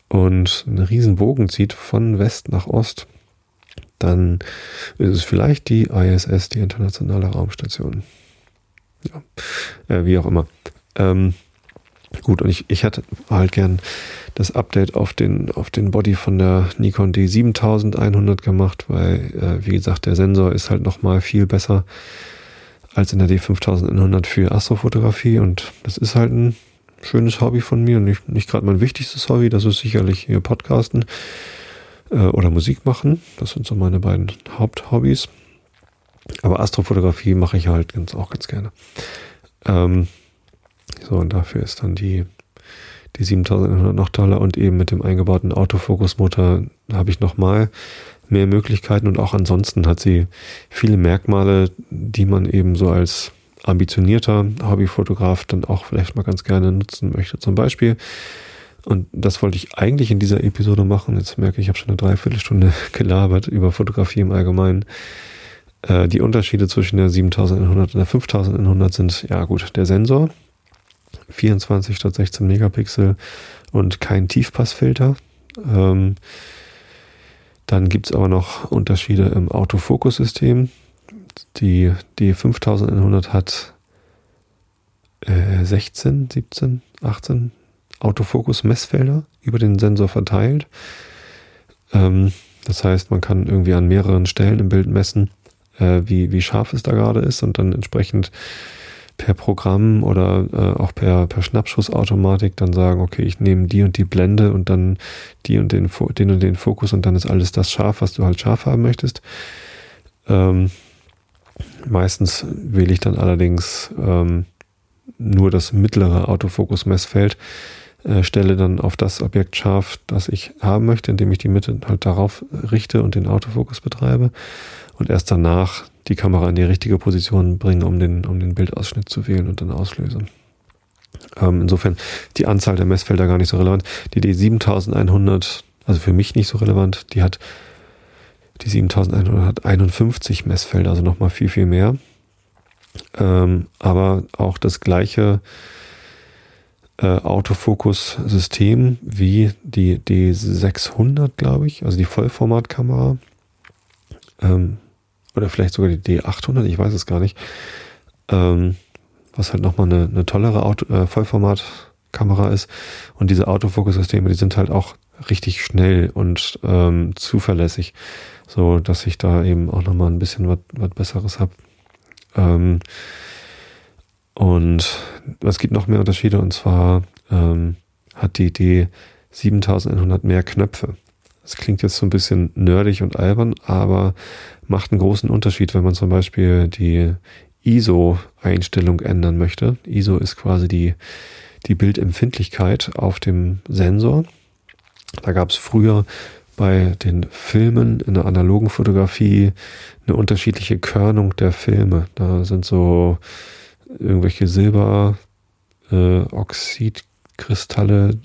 und einen riesen Bogen zieht von West nach Ost, dann ist es vielleicht die ISS, die internationale Raumstation. Ja, äh, wie auch immer. Ähm, gut, und ich, ich hätte halt gern das Update auf den, auf den Body von der Nikon D7100 gemacht, weil, äh, wie gesagt, der Sensor ist halt nochmal viel besser als in der D5100 für Astrofotografie und das ist halt ein schönes Hobby von mir und nicht, nicht gerade mein wichtigstes Hobby, das ist sicherlich hier Podcasten äh, oder Musik machen. Das sind so meine beiden Haupthobbys. Aber Astrofotografie mache ich halt ganz, auch ganz gerne. Ähm, so, und dafür ist dann die, die 7100 noch toller und eben mit dem eingebauten Autofokusmotor habe ich nochmal mehr Möglichkeiten und auch ansonsten hat sie viele Merkmale, die man eben so als ambitionierter Hobbyfotograf dann auch vielleicht mal ganz gerne nutzen möchte. Zum Beispiel, und das wollte ich eigentlich in dieser Episode machen, jetzt merke ich, ich habe schon eine Dreiviertelstunde [LAUGHS] gelabert über Fotografie im Allgemeinen. Äh, die Unterschiede zwischen der 7100 und der 5100 sind, ja gut, der Sensor, 24 statt 16 Megapixel und kein Tiefpassfilter. Ähm, dann gibt es aber noch Unterschiede im Autofokussystem. Die, die 5100 hat äh, 16, 17, 18 Autofokus-Messfelder über den Sensor verteilt. Ähm, das heißt, man kann irgendwie an mehreren Stellen im Bild messen, äh, wie, wie scharf es da gerade ist und dann entsprechend per Programm oder äh, auch per, per Schnappschussautomatik dann sagen, okay, ich nehme die und die Blende und dann die und den, den und den Fokus und dann ist alles das scharf, was du halt scharf haben möchtest. Ähm, meistens wähle ich dann allerdings ähm, nur das mittlere Autofokus-Messfeld, äh, stelle dann auf das Objekt scharf, das ich haben möchte, indem ich die Mitte halt darauf richte und den Autofokus betreibe und erst danach die Kamera in die richtige Position bringen, um den, um den Bildausschnitt zu wählen und dann auslöse. Ähm, insofern die Anzahl der Messfelder gar nicht so relevant. Die D7100, also für mich nicht so relevant, die hat die 7100 hat 51 Messfelder, also nochmal viel, viel mehr. Ähm, aber auch das gleiche äh, Autofokus-System wie die D600, glaube ich, also die Vollformatkamera. Ähm, oder vielleicht sogar die D800, ich weiß es gar nicht. Ähm, was halt nochmal eine, eine tollere Auto, äh, Vollformatkamera ist. Und diese Autofokussysteme, die sind halt auch richtig schnell und ähm, zuverlässig, so dass ich da eben auch nochmal ein bisschen was, Besseres habe. Ähm, und es gibt noch mehr Unterschiede und zwar ähm, hat die D 7100 mehr Knöpfe. Das klingt jetzt so ein bisschen nerdig und albern, aber macht einen großen Unterschied, wenn man zum Beispiel die ISO-Einstellung ändern möchte. ISO ist quasi die, die Bildempfindlichkeit auf dem Sensor. Da gab es früher bei den Filmen in der analogen Fotografie eine unterschiedliche Körnung der Filme. Da sind so irgendwelche Silber, äh,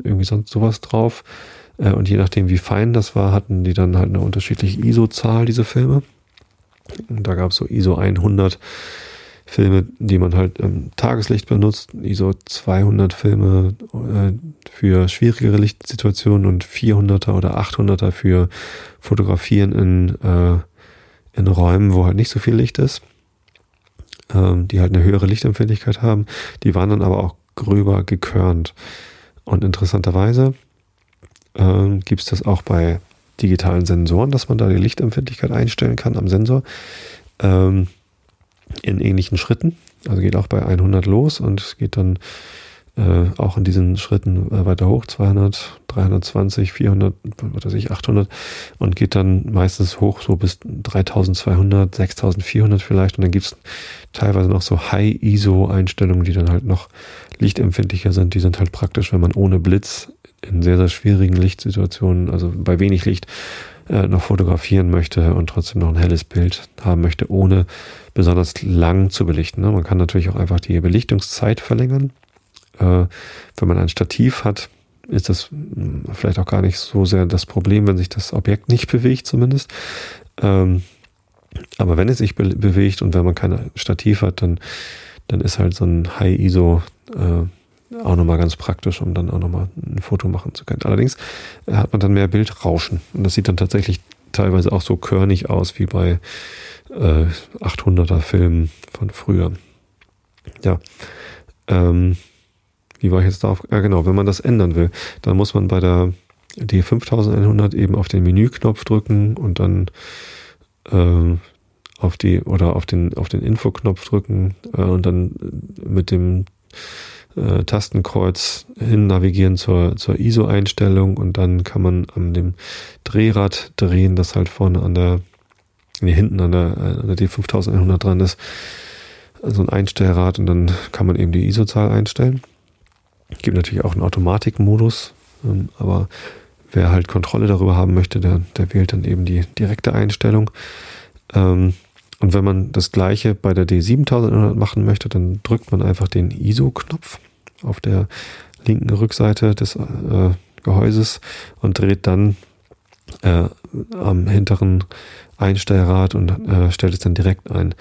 irgendwie sonst sowas drauf. Äh, und je nachdem, wie fein das war, hatten die dann halt eine unterschiedliche ISO-Zahl, diese Filme. Und da gab es so ISO 100 Filme, die man halt im Tageslicht benutzt, ISO 200 Filme äh, für schwierigere Lichtsituationen und 400er oder 800er für Fotografieren in, äh, in Räumen, wo halt nicht so viel Licht ist, ähm, die halt eine höhere Lichtempfindlichkeit haben. Die waren dann aber auch gröber gekörnt. Und interessanterweise äh, gibt es das auch bei digitalen Sensoren, dass man da die Lichtempfindlichkeit einstellen kann am Sensor ähm, in ähnlichen Schritten. Also geht auch bei 100 los und es geht dann äh, auch in diesen Schritten äh, weiter hoch, 200, 320, 400, was weiß ich, 800 und geht dann meistens hoch so bis 3200, 6400 vielleicht und dann gibt's teilweise noch so High-ISO-Einstellungen, die dann halt noch lichtempfindlicher sind. Die sind halt praktisch, wenn man ohne Blitz in sehr, sehr schwierigen Lichtsituationen, also bei wenig Licht, äh, noch fotografieren möchte und trotzdem noch ein helles Bild haben möchte, ohne besonders lang zu belichten. Ne? Man kann natürlich auch einfach die Belichtungszeit verlängern. Äh, wenn man ein Stativ hat, ist das hm, vielleicht auch gar nicht so sehr das Problem, wenn sich das Objekt nicht bewegt zumindest. Ähm, aber wenn es sich be bewegt und wenn man kein Stativ hat, dann, dann ist halt so ein High-ISO äh, auch nochmal ganz praktisch, um dann auch nochmal ein Foto machen zu können. Allerdings äh, hat man dann mehr Bildrauschen und das sieht dann tatsächlich teilweise auch so körnig aus wie bei äh, 800er Filmen von früher. Ja, ähm, wie war ich jetzt darauf? Ja, genau, wenn man das ändern will, dann muss man bei der D5100 eben auf den Menüknopf drücken und dann äh, auf die oder auf den auf den Infoknopf drücken äh, und dann mit dem äh, Tastenkreuz hin navigieren zur, zur ISO-Einstellung und dann kann man an dem Drehrad drehen, das halt vorne an der, nee, hinten an der, an der D5100 dran ist, so ein Einstellrad und dann kann man eben die ISO-Zahl einstellen. Gibt natürlich auch einen Automatikmodus, ähm, aber wer halt Kontrolle darüber haben möchte, der, der wählt dann eben die direkte Einstellung. Ähm, und wenn man das gleiche bei der D7100 machen möchte, dann drückt man einfach den ISO-Knopf auf der linken Rückseite des äh, Gehäuses und dreht dann äh, am hinteren Einstellrad und äh, stellt es dann direkt ein.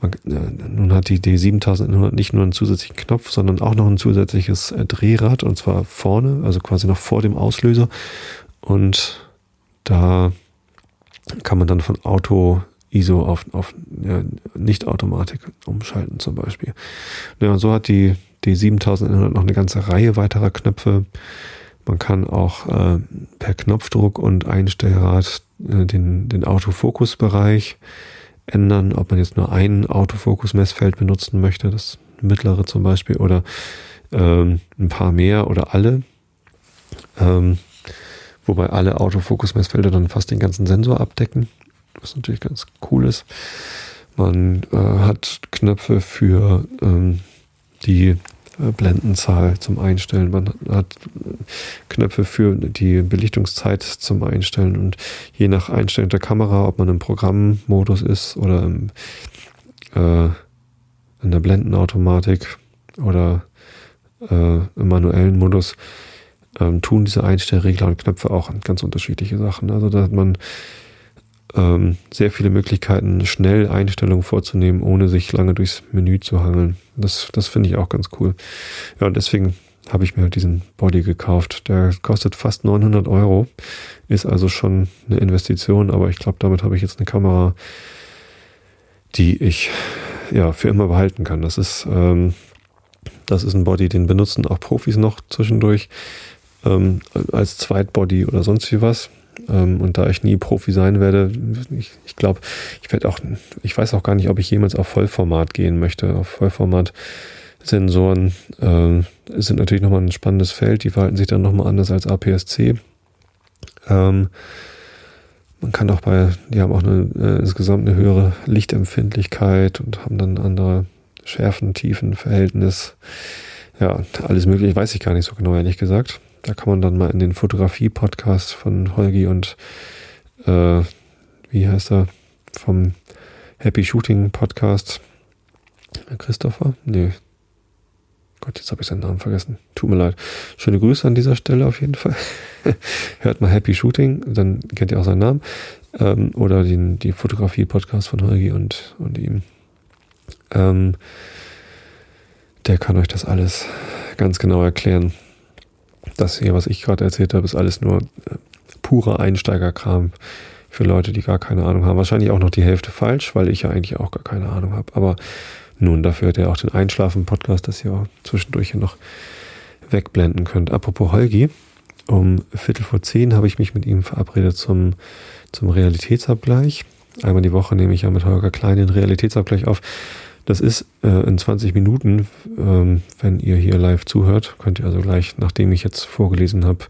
Man, äh, nun hat die D7100 nicht nur einen zusätzlichen Knopf, sondern auch noch ein zusätzliches äh, Drehrad und zwar vorne, also quasi noch vor dem Auslöser. Und da kann man dann von Auto ISO auf, auf ja, Nicht-Automatik umschalten zum Beispiel. Ja, und so hat die, die 7100 noch eine ganze Reihe weiterer Knöpfe. Man kann auch äh, per Knopfdruck und Einstellrad äh, den, den Autofokusbereich ändern, ob man jetzt nur ein Autofokus-Messfeld benutzen möchte, das mittlere zum Beispiel, oder ähm, ein paar mehr oder alle. Ähm, wobei alle Autofokus-Messfelder dann fast den ganzen Sensor abdecken was natürlich ganz cool ist. Man äh, hat Knöpfe für ähm, die äh, Blendenzahl zum Einstellen. Man hat Knöpfe für die Belichtungszeit zum Einstellen und je nach Einstellung der Kamera, ob man im Programmmodus ist oder im, äh, in der Blendenautomatik oder äh, im manuellen Modus, ähm, tun diese Einstellregler und Knöpfe auch ganz unterschiedliche Sachen. Also da hat man ähm, sehr viele Möglichkeiten, schnell Einstellungen vorzunehmen, ohne sich lange durchs Menü zu hangeln. Das, das finde ich auch ganz cool. Ja, und deswegen habe ich mir halt diesen Body gekauft. Der kostet fast 900 Euro, ist also schon eine Investition, aber ich glaube, damit habe ich jetzt eine Kamera, die ich ja für immer behalten kann. Das ist, ähm, das ist ein Body, den benutzen auch Profis noch zwischendurch ähm, als Zweitbody oder sonst wie was. Ähm, und da ich nie Profi sein werde, ich, ich glaube, ich werde auch, ich weiß auch gar nicht, ob ich jemals auf Vollformat gehen möchte. Auf Vollformat Sensoren äh, sind natürlich nochmal ein spannendes Feld, die verhalten sich dann nochmal anders als APS-C. Ähm, man kann auch bei, die haben auch eine, äh, insgesamt eine höhere Lichtempfindlichkeit und haben dann andere Schärfen, Tiefen, Verhältnis. Ja, alles mögliche weiß ich gar nicht so genau, ehrlich gesagt. Da kann man dann mal in den Fotografie-Podcast von Holgi und äh, wie heißt er? Vom Happy Shooting Podcast. Christopher? Nee. Gott, jetzt habe ich seinen Namen vergessen. Tut mir leid. Schöne Grüße an dieser Stelle auf jeden Fall. [LAUGHS] Hört mal Happy Shooting, dann kennt ihr auch seinen Namen. Ähm, oder den, die Fotografie-Podcast von Holgi und, und ihm. Ähm, der kann euch das alles ganz genau erklären das hier, was ich gerade erzählt habe, ist alles nur äh, purer Einsteigerkram für Leute, die gar keine Ahnung haben. Wahrscheinlich auch noch die Hälfte falsch, weil ich ja eigentlich auch gar keine Ahnung habe. Aber nun, dafür hat er auch den Einschlafen-Podcast, das ihr auch zwischendurch hier noch wegblenden könnt. Apropos Holgi, um Viertel vor zehn habe ich mich mit ihm verabredet zum, zum Realitätsabgleich. Einmal die Woche nehme ich ja mit Holger Klein den Realitätsabgleich auf. Das ist äh, in 20 Minuten, ähm, wenn ihr hier live zuhört, könnt ihr also gleich, nachdem ich jetzt vorgelesen habe,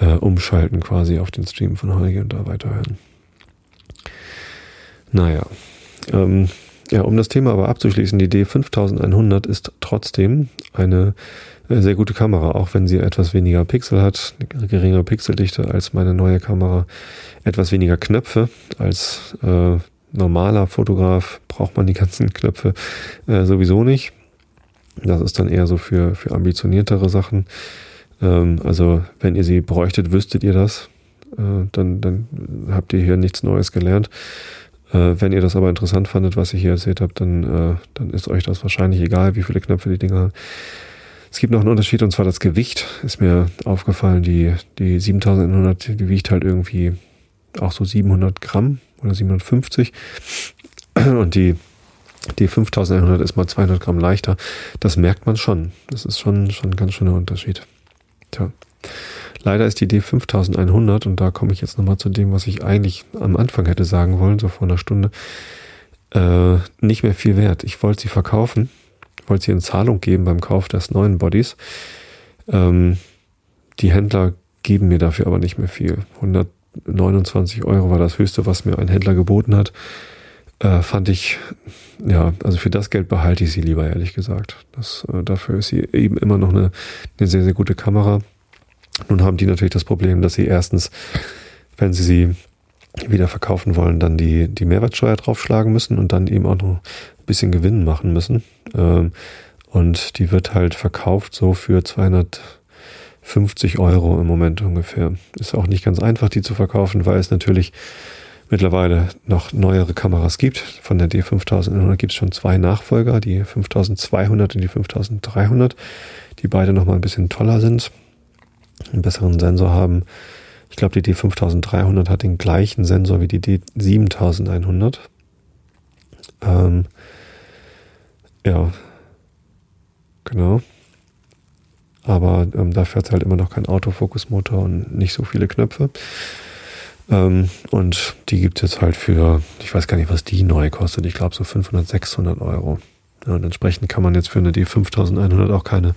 äh, umschalten quasi auf den Stream von Holger und da weiterhören. Naja, ähm, ja, um das Thema aber abzuschließen, die D5100 ist trotzdem eine äh, sehr gute Kamera, auch wenn sie etwas weniger Pixel hat, eine geringere Pixeldichte als meine neue Kamera, etwas weniger Knöpfe als äh, normaler Fotograf braucht man die ganzen Knöpfe äh, sowieso nicht. Das ist dann eher so für, für ambitioniertere Sachen. Ähm, also wenn ihr sie bräuchtet, wüsstet ihr das. Äh, dann, dann habt ihr hier nichts Neues gelernt. Äh, wenn ihr das aber interessant fandet, was ich hier erzählt habe, dann, äh, dann ist euch das wahrscheinlich egal, wie viele Knöpfe die Dinger haben. Es gibt noch einen Unterschied und zwar das Gewicht. Ist mir aufgefallen, die, die 7100, die wiegt halt irgendwie auch so 700 Gramm oder 750. Und die, die 5100 ist mal 200 Gramm leichter. Das merkt man schon. Das ist schon, schon ein ganz schöner Unterschied. Tja. Leider ist die D5100 und da komme ich jetzt nochmal zu dem, was ich eigentlich am Anfang hätte sagen wollen, so vor einer Stunde, äh, nicht mehr viel wert. Ich wollte sie verkaufen, wollte sie in Zahlung geben beim Kauf des neuen Bodies. Ähm, die Händler geben mir dafür aber nicht mehr viel. 129 Euro war das höchste, was mir ein Händler geboten hat. Äh, fand ich, ja, also für das Geld behalte ich sie lieber, ehrlich gesagt. Das, äh, dafür ist sie eben immer noch eine, eine sehr, sehr gute Kamera. Nun haben die natürlich das Problem, dass sie erstens, wenn sie sie wieder verkaufen wollen, dann die, die Mehrwertsteuer draufschlagen müssen und dann eben auch noch ein bisschen Gewinn machen müssen. Ähm, und die wird halt verkauft so für 250 Euro im Moment ungefähr. Ist auch nicht ganz einfach, die zu verkaufen, weil es natürlich mittlerweile noch neuere Kameras gibt. Von der D5100 gibt es schon zwei Nachfolger, die 5200 und die 5300, die beide nochmal ein bisschen toller sind einen besseren Sensor haben. Ich glaube, die D5300 hat den gleichen Sensor wie die D7100. Ähm, ja, genau. Aber ähm, dafür hat es halt immer noch keinen Autofokusmotor und nicht so viele Knöpfe. Ähm, und die gibt es jetzt halt für, ich weiß gar nicht, was die neu kostet. Ich glaube so 500, 600 Euro. Ja, und entsprechend kann man jetzt für eine D5100 auch keine,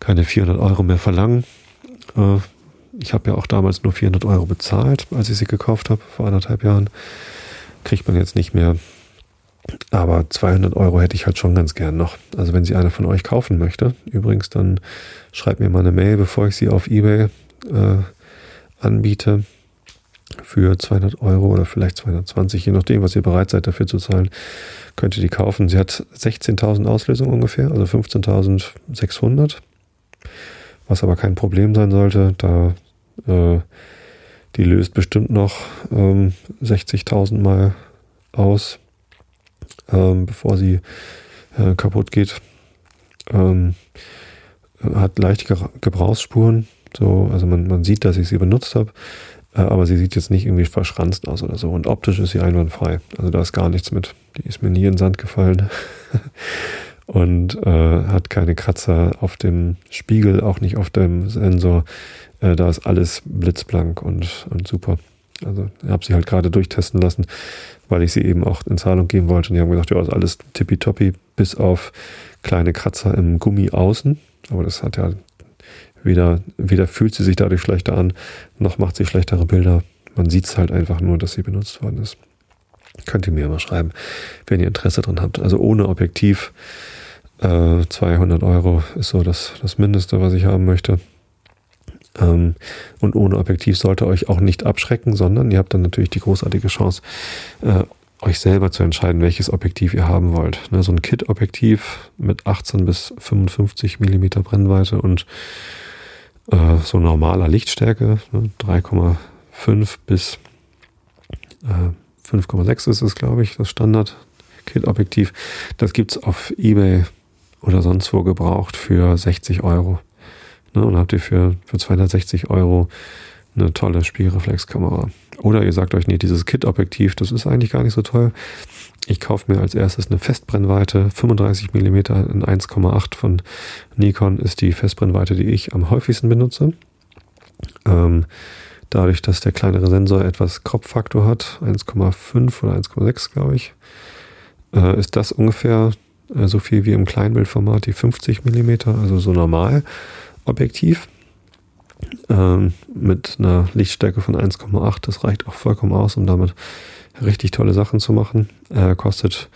keine 400 Euro mehr verlangen. Äh, ich habe ja auch damals nur 400 Euro bezahlt, als ich sie gekauft habe, vor anderthalb Jahren. Kriegt man jetzt nicht mehr. Aber 200 Euro hätte ich halt schon ganz gern noch. Also wenn sie einer von euch kaufen möchte, übrigens, dann schreibt mir mal eine Mail, bevor ich sie auf eBay äh, anbiete. Für 200 Euro oder vielleicht 220, je nachdem, was ihr bereit seid dafür zu zahlen, könnt ihr die kaufen. Sie hat 16.000 Auslösungen ungefähr, also 15.600 was aber kein Problem sein sollte, da äh, die löst bestimmt noch ähm, 60.000 Mal aus, ähm, bevor sie äh, kaputt geht. Ähm, hat leichte Gebrauchsspuren, so, also man, man sieht, dass ich sie benutzt habe, äh, aber sie sieht jetzt nicht irgendwie verschranzt aus oder so. Und optisch ist sie einwandfrei. Also da ist gar nichts mit. Die ist mir nie in den Sand gefallen. [LAUGHS] und äh, hat keine Kratzer auf dem Spiegel, auch nicht auf dem Sensor. Äh, da ist alles blitzblank und, und super. Also ich habe sie halt gerade durchtesten lassen, weil ich sie eben auch in Zahlung geben wollte. Und die haben gesagt, ja, ist alles tippitoppi, bis auf kleine Kratzer im Gummi außen. Aber das hat ja weder, weder fühlt sie sich dadurch schlechter an, noch macht sie schlechtere Bilder. Man sieht es halt einfach nur, dass sie benutzt worden ist. Könnt ihr mir mal schreiben, wenn ihr Interesse dran habt. Also ohne Objektiv äh, 200 Euro ist so das, das Mindeste, was ich haben möchte. Ähm, und ohne Objektiv sollte euch auch nicht abschrecken, sondern ihr habt dann natürlich die großartige Chance, äh, euch selber zu entscheiden, welches Objektiv ihr haben wollt. Ne, so ein Kit-Objektiv mit 18 bis 55 Millimeter Brennweite und äh, so normaler Lichtstärke, ne, 3,5 bis äh, 5,6 ist es, glaube ich, das Standard-Kit-Objektiv. Das gibt's auf eBay oder sonst wo gebraucht für 60 Euro. Ne, und habt ihr für, für 260 Euro eine tolle Spielreflexkamera. Oder ihr sagt euch, nee, dieses Kit-Objektiv, das ist eigentlich gar nicht so toll. Ich kaufe mir als erstes eine Festbrennweite, 35 mm in 1,8 von Nikon ist die Festbrennweite, die ich am häufigsten benutze. Ähm, dadurch, dass der kleinere Sensor etwas Kropffaktor hat, 1,5 oder 1,6 glaube ich, äh, ist das ungefähr äh, so viel wie im Kleinbildformat, die 50 mm, also so normal Objektiv ähm, mit einer Lichtstärke von 1,8. Das reicht auch vollkommen aus, um damit richtig tolle Sachen zu machen. Äh, kostet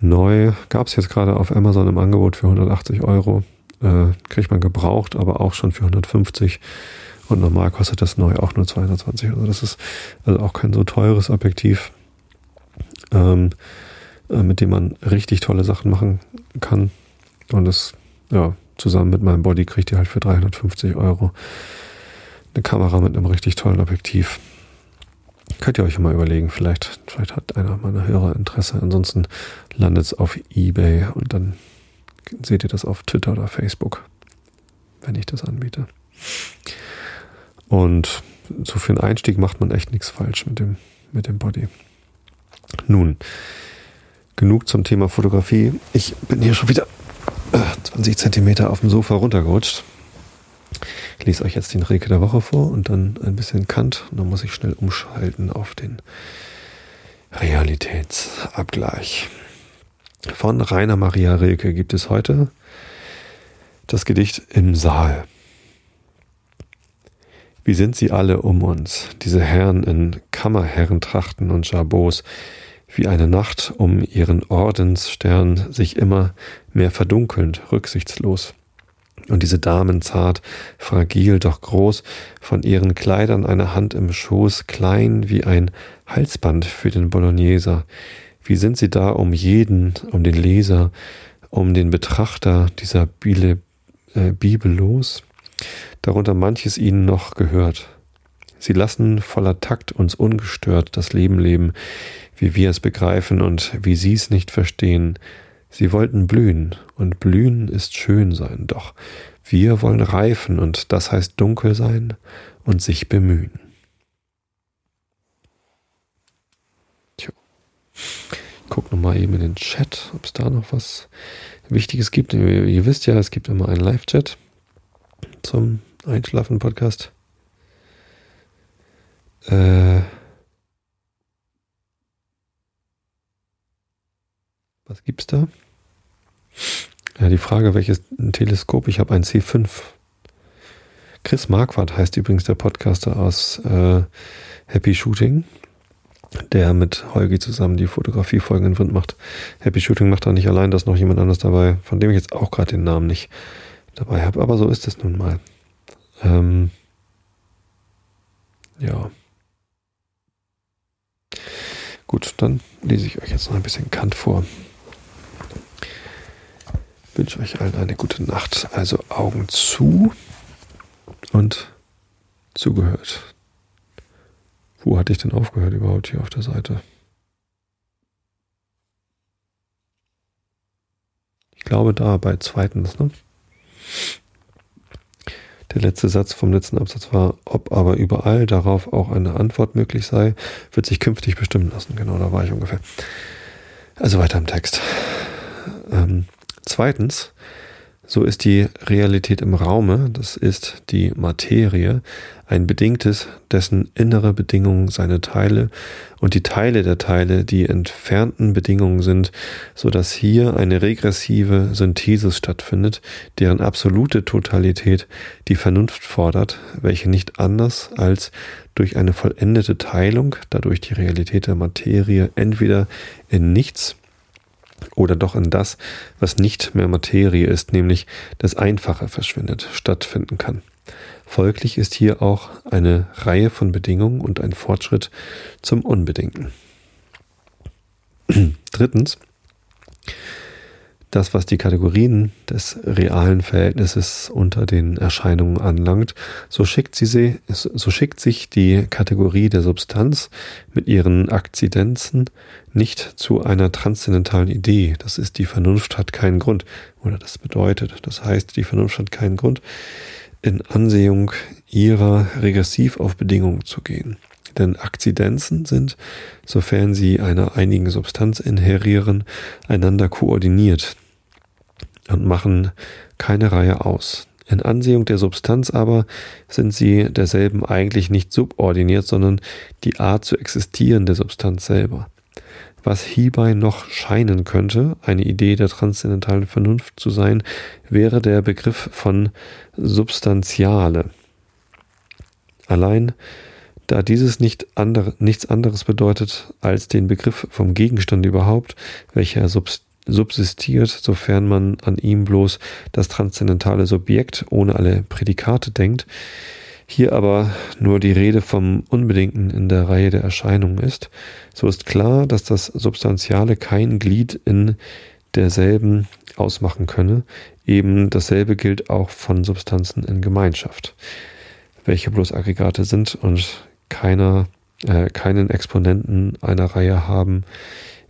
neu, gab es jetzt gerade auf Amazon im Angebot für 180 Euro. Äh, kriegt man gebraucht, aber auch schon für 150. Und normal kostet das neu auch nur 220. Also das ist also auch kein so teures Objektiv. Ähm, äh, mit dem man richtig tolle Sachen machen kann. Und das, ja, zusammen mit meinem Body kriegt ihr halt für 350 Euro eine Kamera mit einem richtig tollen Objektiv. Könnt ihr euch mal überlegen, vielleicht, vielleicht hat einer meiner Hörer Interesse. Ansonsten landet es auf Ebay und dann seht ihr das auf Twitter oder Facebook, wenn ich das anbiete. Und so für einen Einstieg macht man echt nichts falsch mit dem, mit dem Body. Nun, genug zum Thema Fotografie. Ich bin hier schon wieder 20 äh, Zentimeter auf dem Sofa runtergerutscht. Ich lese euch jetzt den Rilke der Woche vor und dann ein bisschen Kant. Und dann muss ich schnell umschalten auf den Realitätsabgleich. Von Rainer Maria Rilke gibt es heute das Gedicht Im Saal. Wie sind sie alle um uns, diese Herren in Kammerherrentrachten und Jabots, wie eine Nacht um ihren Ordensstern sich immer mehr verdunkelnd, rücksichtslos. Und diese Damen zart, fragil, doch groß, von ihren Kleidern eine Hand im Schoß, klein wie ein Halsband für den Bologneser. Wie sind sie da um jeden, um den Leser, um den Betrachter dieser Bibel, äh, Bibel los? darunter manches ihnen noch gehört. Sie lassen voller Takt uns ungestört das Leben leben, wie wir es begreifen und wie sie es nicht verstehen. Sie wollten blühen, und blühen ist schön sein, doch wir wollen reifen, und das heißt dunkel sein und sich bemühen. Tja. Ich guck nochmal eben in den Chat, ob es da noch was Wichtiges gibt. Ihr wisst ja, es gibt immer einen Live-Chat zum Einschlafen-Podcast. Äh, was gibt's da? Ja, die Frage, welches Teleskop? Ich habe ein C5. Chris Marquardt heißt übrigens der Podcaster aus äh, Happy Shooting, der mit Holgi zusammen die Fotografiefolgen in Wind macht. Happy Shooting macht da nicht allein, da ist noch jemand anderes dabei, von dem ich jetzt auch gerade den Namen nicht dabei habe. Aber so ist es nun mal. Ähm, ja. Gut, dann lese ich euch jetzt noch ein bisschen Kant vor. Wünsche euch allen eine gute Nacht. Also Augen zu und zugehört. Wo hatte ich denn aufgehört überhaupt hier auf der Seite? Ich glaube da bei zweitens, ne? Der letzte Satz vom letzten Absatz war, ob aber überall darauf auch eine Antwort möglich sei, wird sich künftig bestimmen lassen. Genau, da war ich ungefähr. Also weiter im Text. Ähm, zweitens, so ist die Realität im Raume, das ist die Materie, ein bedingtes, dessen innere Bedingungen seine Teile und die Teile der Teile die entfernten Bedingungen sind, so dass hier eine regressive Synthesis stattfindet, deren absolute Totalität die Vernunft fordert, welche nicht anders als durch eine vollendete Teilung, dadurch die Realität der Materie entweder in nichts oder doch in das, was nicht mehr Materie ist, nämlich das Einfache verschwindet, stattfinden kann. Folglich ist hier auch eine Reihe von Bedingungen und ein Fortschritt zum Unbedingten. [CLEARS THROAT] Drittens, das, was die Kategorien des realen Verhältnisses unter den Erscheinungen anlangt, so schickt, sie, sie, so schickt sich die Kategorie der Substanz mit ihren Akzidenzen nicht zu einer transzendentalen Idee. Das ist, die Vernunft hat keinen Grund. Oder das bedeutet, das heißt, die Vernunft hat keinen Grund, in Ansehung ihrer regressiv auf Bedingungen zu gehen. Denn Akzidenzen sind, sofern sie einer einigen Substanz inherieren, einander koordiniert und machen keine Reihe aus. In Ansehung der Substanz aber sind sie derselben eigentlich nicht subordiniert, sondern die Art zu existieren der Substanz selber. Was hierbei noch scheinen könnte, eine Idee der transzendentalen Vernunft zu sein, wäre der Begriff von Substantiale. Allein da dieses nicht andere, nichts anderes bedeutet als den Begriff vom Gegenstand überhaupt, welcher subsistiert, sofern man an ihm bloß das transzendentale Subjekt ohne alle Prädikate denkt, hier aber nur die Rede vom Unbedingten in der Reihe der Erscheinungen ist, so ist klar, dass das Substantiale kein Glied in derselben ausmachen könne. Eben dasselbe gilt auch von Substanzen in Gemeinschaft, welche bloß Aggregate sind und keiner, äh, keinen Exponenten einer Reihe haben,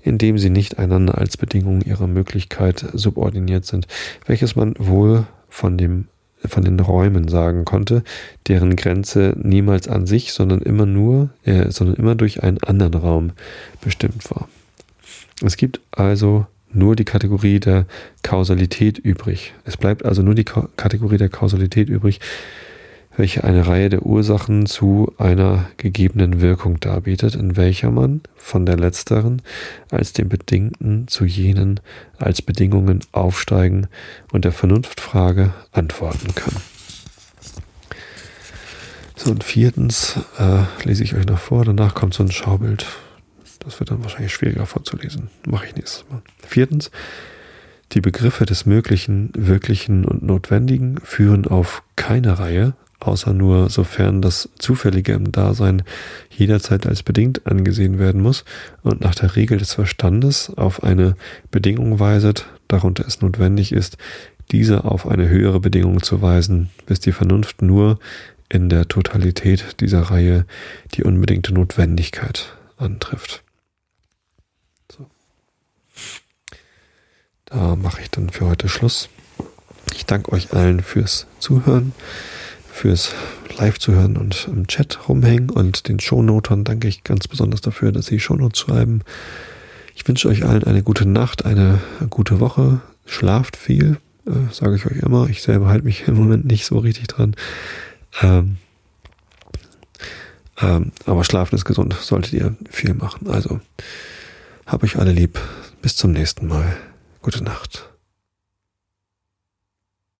indem sie nicht einander als Bedingung ihrer Möglichkeit subordiniert sind, welches man wohl von dem von den Räumen sagen konnte, deren Grenze niemals an sich, sondern immer nur, äh, sondern immer durch einen anderen Raum bestimmt war. Es gibt also nur die Kategorie der Kausalität übrig. Es bleibt also nur die Kategorie der Kausalität übrig, welche eine Reihe der Ursachen zu einer gegebenen Wirkung darbietet, in welcher man von der letzteren als dem Bedingten zu jenen als Bedingungen aufsteigen und der Vernunftfrage antworten kann. So, und viertens äh, lese ich euch noch vor, danach kommt so ein Schaubild. Das wird dann wahrscheinlich schwieriger vorzulesen. Mache ich nächstes Mal. Viertens, die Begriffe des Möglichen, Wirklichen und Notwendigen führen auf keine Reihe, außer nur sofern das Zufällige im Dasein jederzeit als bedingt angesehen werden muss und nach der Regel des Verstandes auf eine Bedingung weiset, darunter es notwendig ist, diese auf eine höhere Bedingung zu weisen, bis die Vernunft nur in der Totalität dieser Reihe die unbedingte Notwendigkeit antrifft. So. Da mache ich dann für heute Schluss. Ich danke euch allen fürs Zuhören, fürs Live-Zuhören und im Chat rumhängen und den Shownotern danke ich ganz besonders dafür, dass sie Shownotes schreiben. Ich wünsche euch allen eine gute Nacht, eine gute Woche. Schlaft viel, äh, sage ich euch immer. Ich selber halte mich [LAUGHS] im Moment nicht so richtig dran. Ähm, ähm, aber Schlafen ist gesund, solltet ihr viel machen. Also, hab euch alle lieb. Bis zum nächsten Mal. Gute Nacht.